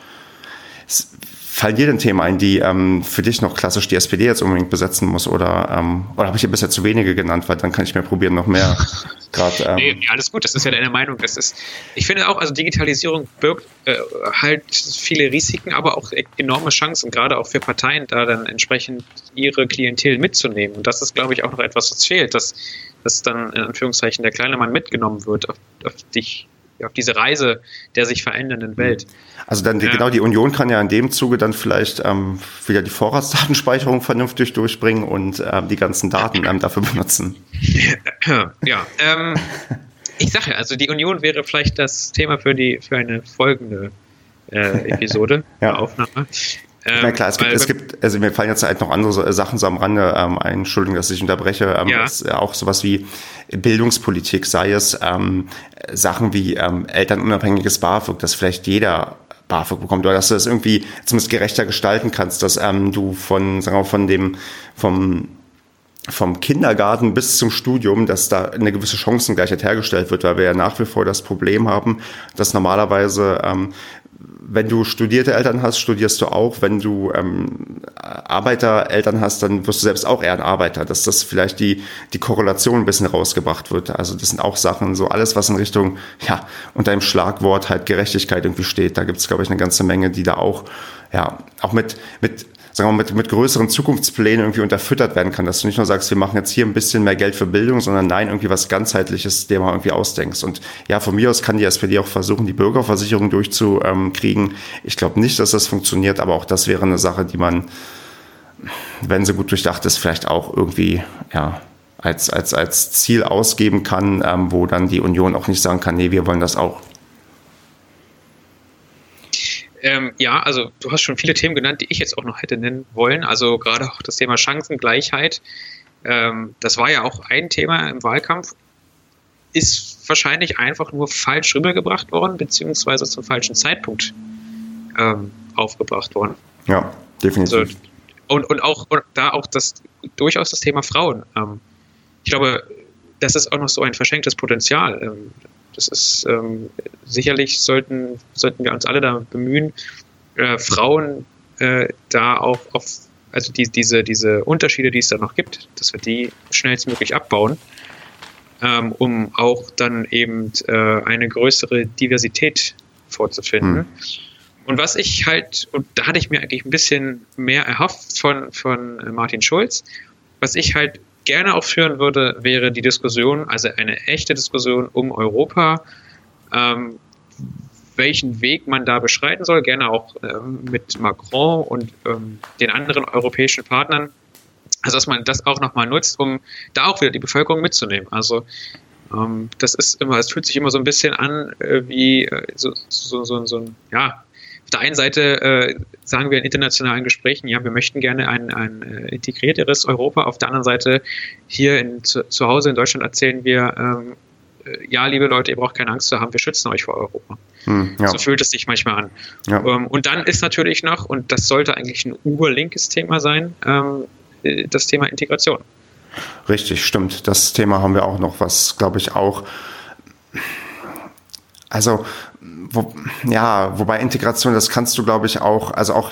Fallen dir denn Themen ein, die ähm, für dich noch klassisch die SPD jetzt unbedingt besetzen muss? Oder, ähm, oder habe ich dir bisher zu wenige genannt, weil dann kann ich mir probieren, noch mehr gerade. Ähm nee, alles gut, das ist ja deine Meinung. Das ist, ich finde auch, also Digitalisierung birgt äh, halt viele Risiken, aber auch enorme Chancen, gerade auch für Parteien, da dann entsprechend ihre Klientel mitzunehmen. Und das ist, glaube ich, auch noch etwas, was fehlt, dass dass dann in Anführungszeichen der kleine Mann mitgenommen wird auf, auf dich, auf diese Reise der sich verändernden Welt. Also dann die, ja. genau die Union kann ja in dem Zuge dann vielleicht ähm, wieder die Vorratsdatenspeicherung vernünftig durchbringen und ähm, die ganzen Daten ähm, dafür benutzen. Ja, ähm, ich sage also die Union wäre vielleicht das Thema für die für eine folgende äh, Episode, ja. Aufnahme. Ähm, Na klar, es gibt, es gibt, also mir fallen jetzt halt noch andere Sachen so am Rande ähm, ein, Entschuldigung, dass ich unterbreche, ähm, ja. ist auch sowas wie Bildungspolitik, sei es ähm, Sachen wie ähm, elternunabhängiges BAföG, dass vielleicht jeder BAföG bekommt oder dass du das irgendwie zumindest gerechter gestalten kannst, dass ähm, du von, sagen wir, von dem, vom vom Kindergarten bis zum Studium, dass da eine gewisse Chancengleichheit hergestellt wird, weil wir ja nach wie vor das Problem haben, dass normalerweise ähm, wenn du studierte Eltern hast, studierst du auch. Wenn du ähm, Arbeitereltern hast, dann wirst du selbst auch eher ein Arbeiter. Dass das vielleicht die, die Korrelation ein bisschen rausgebracht wird. Also das sind auch Sachen, so alles, was in Richtung, ja, unter dem Schlagwort halt Gerechtigkeit irgendwie steht. Da gibt es, glaube ich, eine ganze Menge, die da auch, ja, auch mit, mit sagen wir mal, mit, mit größeren Zukunftsplänen irgendwie unterfüttert werden kann, dass du nicht nur sagst, wir machen jetzt hier ein bisschen mehr Geld für Bildung, sondern nein, irgendwie was ganzheitliches, dir mal irgendwie ausdenkst. Und ja, von mir aus kann die SPD auch versuchen, die Bürgerversicherung durchzukriegen. Ich glaube nicht, dass das funktioniert, aber auch das wäre eine Sache, die man, wenn sie gut durchdacht ist, vielleicht auch irgendwie, ja, als, als, als Ziel ausgeben kann, ähm, wo dann die Union auch nicht sagen kann, nee, wir wollen das auch. Ähm, ja, also du hast schon viele Themen genannt, die ich jetzt auch noch hätte nennen wollen. Also gerade auch das Thema Chancengleichheit. Ähm, das war ja auch ein Thema im Wahlkampf. Ist wahrscheinlich einfach nur falsch rübergebracht worden, beziehungsweise zum falschen Zeitpunkt ähm, aufgebracht worden. Ja, definitiv. Also, und, und auch und da auch das durchaus das Thema Frauen. Ähm, ich glaube, das ist auch noch so ein verschenktes Potenzial. Das ist ähm, sicherlich sollten, sollten wir uns alle da bemühen, äh, Frauen äh, da auch auf, also die, diese, diese Unterschiede, die es da noch gibt, dass wir die schnellstmöglich abbauen, ähm, um auch dann eben äh, eine größere Diversität vorzufinden. Mhm. Und was ich halt, und da hatte ich mir eigentlich ein bisschen mehr erhofft von, von Martin Schulz, was ich halt gerne auch führen würde, wäre die Diskussion, also eine echte Diskussion um Europa, ähm, welchen Weg man da beschreiten soll, gerne auch ähm, mit Macron und ähm, den anderen europäischen Partnern. Also dass man das auch nochmal nutzt, um da auch wieder die Bevölkerung mitzunehmen. Also ähm, das ist immer, es fühlt sich immer so ein bisschen an äh, wie äh, so, so, so, so ein, ja, der einen Seite äh, sagen wir in internationalen Gesprächen, ja, wir möchten gerne ein, ein äh, integrierteres Europa. Auf der anderen Seite hier in, zu, zu Hause in Deutschland erzählen wir, ähm, äh, ja, liebe Leute, ihr braucht keine Angst zu haben, wir schützen euch vor Europa. Hm, ja. So fühlt es sich manchmal an. Ja. Ähm, und dann ist natürlich noch, und das sollte eigentlich ein urlinkes Thema sein, ähm, äh, das Thema Integration. Richtig, stimmt. Das Thema haben wir auch noch, was, glaube ich, auch also, wo, ja, wobei Integration, das kannst du, glaube ich, auch, also auch,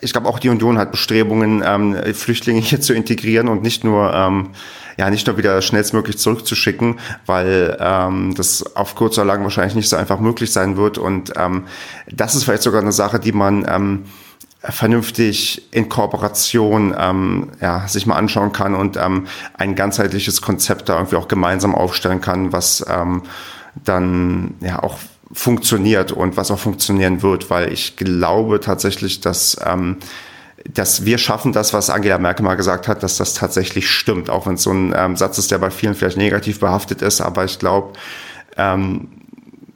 ich glaube auch die Union hat Bestrebungen, ähm, Flüchtlinge hier zu integrieren und nicht nur, ähm, ja, nicht nur wieder schnellstmöglich zurückzuschicken, weil ähm, das auf kurz oder lang wahrscheinlich nicht so einfach möglich sein wird. Und ähm, das ist vielleicht sogar eine Sache, die man ähm, vernünftig in Kooperation ähm, ja, sich mal anschauen kann und ähm, ein ganzheitliches Konzept da irgendwie auch gemeinsam aufstellen kann, was ähm, dann ja auch funktioniert und was auch funktionieren wird, weil ich glaube tatsächlich, dass ähm, dass wir schaffen das, was Angela Merkel mal gesagt hat, dass das tatsächlich stimmt, auch wenn es so ein ähm, Satz ist, der bei vielen vielleicht negativ behaftet ist, aber ich glaube, ähm,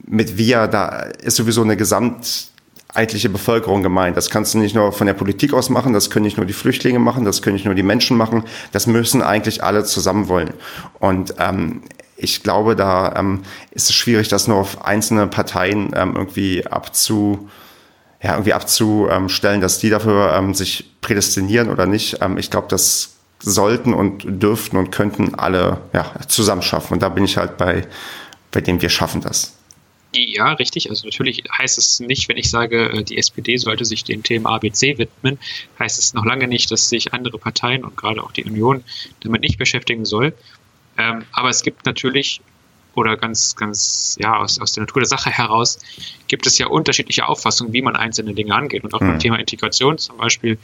mit wir, da ist sowieso eine gesamtheitliche Bevölkerung gemeint. Das kannst du nicht nur von der Politik aus machen, das können nicht nur die Flüchtlinge machen, das können nicht nur die Menschen machen, das müssen eigentlich alle zusammen wollen. Und ähm, ich glaube, da ähm, ist es schwierig, das nur auf einzelne Parteien ähm, irgendwie abzu, ja, irgendwie abzustellen, dass die dafür ähm, sich prädestinieren oder nicht. Ähm, ich glaube, das sollten und dürften und könnten alle ja, zusammen schaffen. Und da bin ich halt bei, bei dem wir schaffen das. Ja, richtig. Also natürlich heißt es nicht, wenn ich sage, äh, die SPD sollte sich den Themen ABC widmen, heißt es noch lange nicht, dass sich andere Parteien und gerade auch die Union damit nicht beschäftigen soll. Ähm, aber es gibt natürlich, oder ganz, ganz, ja, aus, aus der Natur der Sache heraus, gibt es ja unterschiedliche Auffassungen, wie man einzelne Dinge angeht. Und auch mhm. beim Thema Integration zum Beispiel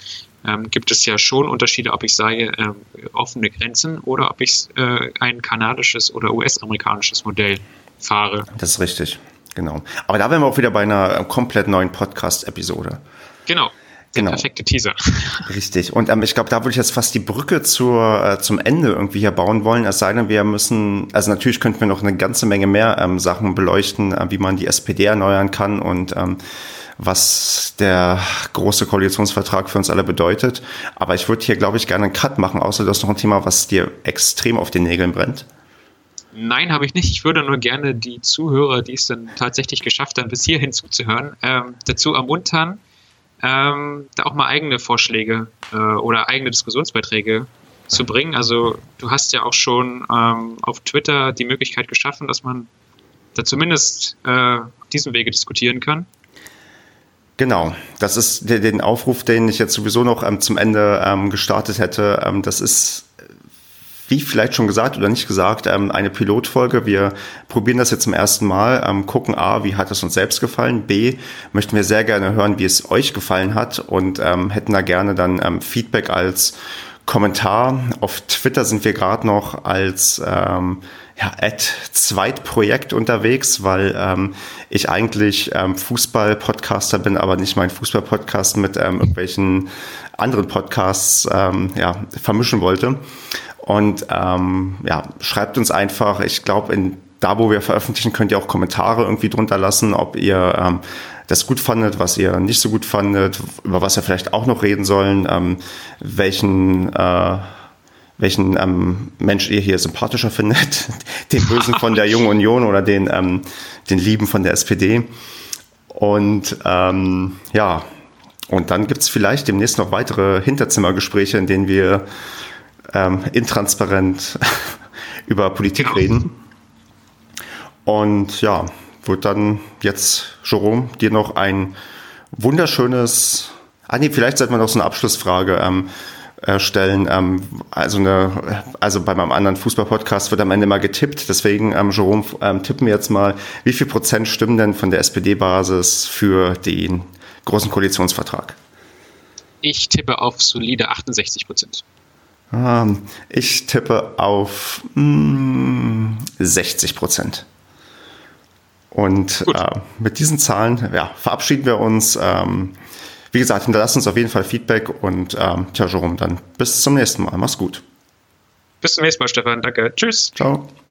ähm, gibt es ja schon Unterschiede, ob ich sage, ähm, offene Grenzen oder ob ich äh, ein kanadisches oder US-amerikanisches Modell fahre. Das ist richtig, genau. Aber da wären wir auch wieder bei einer komplett neuen Podcast-Episode. Genau. Genau. Der perfekte Teaser. Richtig. Und ähm, ich glaube, da würde ich jetzt fast die Brücke zur, äh, zum Ende irgendwie hier bauen wollen. Es sei denn, wir müssen, also natürlich könnten wir noch eine ganze Menge mehr ähm, Sachen beleuchten, äh, wie man die SPD erneuern kann und ähm, was der große Koalitionsvertrag für uns alle bedeutet. Aber ich würde hier, glaube ich, gerne einen Cut machen, außer du hast noch ein Thema, was dir extrem auf den Nägeln brennt. Nein, habe ich nicht. Ich würde nur gerne die Zuhörer, die es dann tatsächlich geschafft haben, bis hierhin zuzuhören, ähm, dazu ermuntern, ähm, da auch mal eigene Vorschläge äh, oder eigene Diskussionsbeiträge zu bringen. Also du hast ja auch schon ähm, auf Twitter die Möglichkeit geschaffen, dass man da zumindest äh, auf diesem Wege diskutieren kann. Genau, das ist den Aufruf, den ich jetzt sowieso noch ähm, zum Ende ähm, gestartet hätte. Ähm, das ist, wie vielleicht schon gesagt oder nicht gesagt, ähm, eine Pilotfolge. Wir probieren das jetzt zum ersten Mal, ähm, gucken A, wie hat es uns selbst gefallen, B, möchten wir sehr gerne hören, wie es euch gefallen hat und ähm, hätten da gerne dann Feedback als Kommentar. Auf Twitter sind wir gerade noch als ähm, ja, Ad Zweitprojekt unterwegs, weil ähm, ich eigentlich ähm, Fußball-Podcaster bin, aber nicht mein Fußball-Podcast mit ähm, irgendwelchen anderen Podcasts ähm, ja, vermischen wollte. Und ähm, ja, schreibt uns einfach, ich glaube, in da, wo wir veröffentlichen, könnt ihr auch Kommentare irgendwie drunter lassen, ob ihr ähm, das gut fandet, was ihr nicht so gut fandet, über was wir vielleicht auch noch reden sollen, ähm, welchen äh, welchen ähm, Mensch ihr hier sympathischer findet, den Bösen von der Jungen Union oder den, ähm, den Lieben von der SPD. Und ähm, ja, und dann gibt's vielleicht demnächst noch weitere Hinterzimmergespräche, in denen wir ähm, intransparent über Politik reden. Und ja, wird dann jetzt, Jerome, dir noch ein wunderschönes, ah nee, vielleicht sollte man noch so eine Abschlussfrage ähm, äh, stellen. Ähm, also, eine, also bei meinem anderen Fußball-Podcast wird am Ende mal getippt. Deswegen, ähm, Jerome, ähm, tippen wir jetzt mal, wie viel Prozent stimmen denn von der SPD-Basis für den großen Koalitionsvertrag? Ich tippe auf solide 68 Prozent. Ähm, ich tippe auf mh, mm, 60 Prozent. Und äh, mit diesen Zahlen ja, verabschieden wir uns. Ähm, wie gesagt, hinterlasst uns auf jeden Fall Feedback und ähm, tja, Jerome, dann bis zum nächsten Mal. Mach's gut. Bis zum nächsten Mal, Stefan. Danke. Tschüss. Ciao.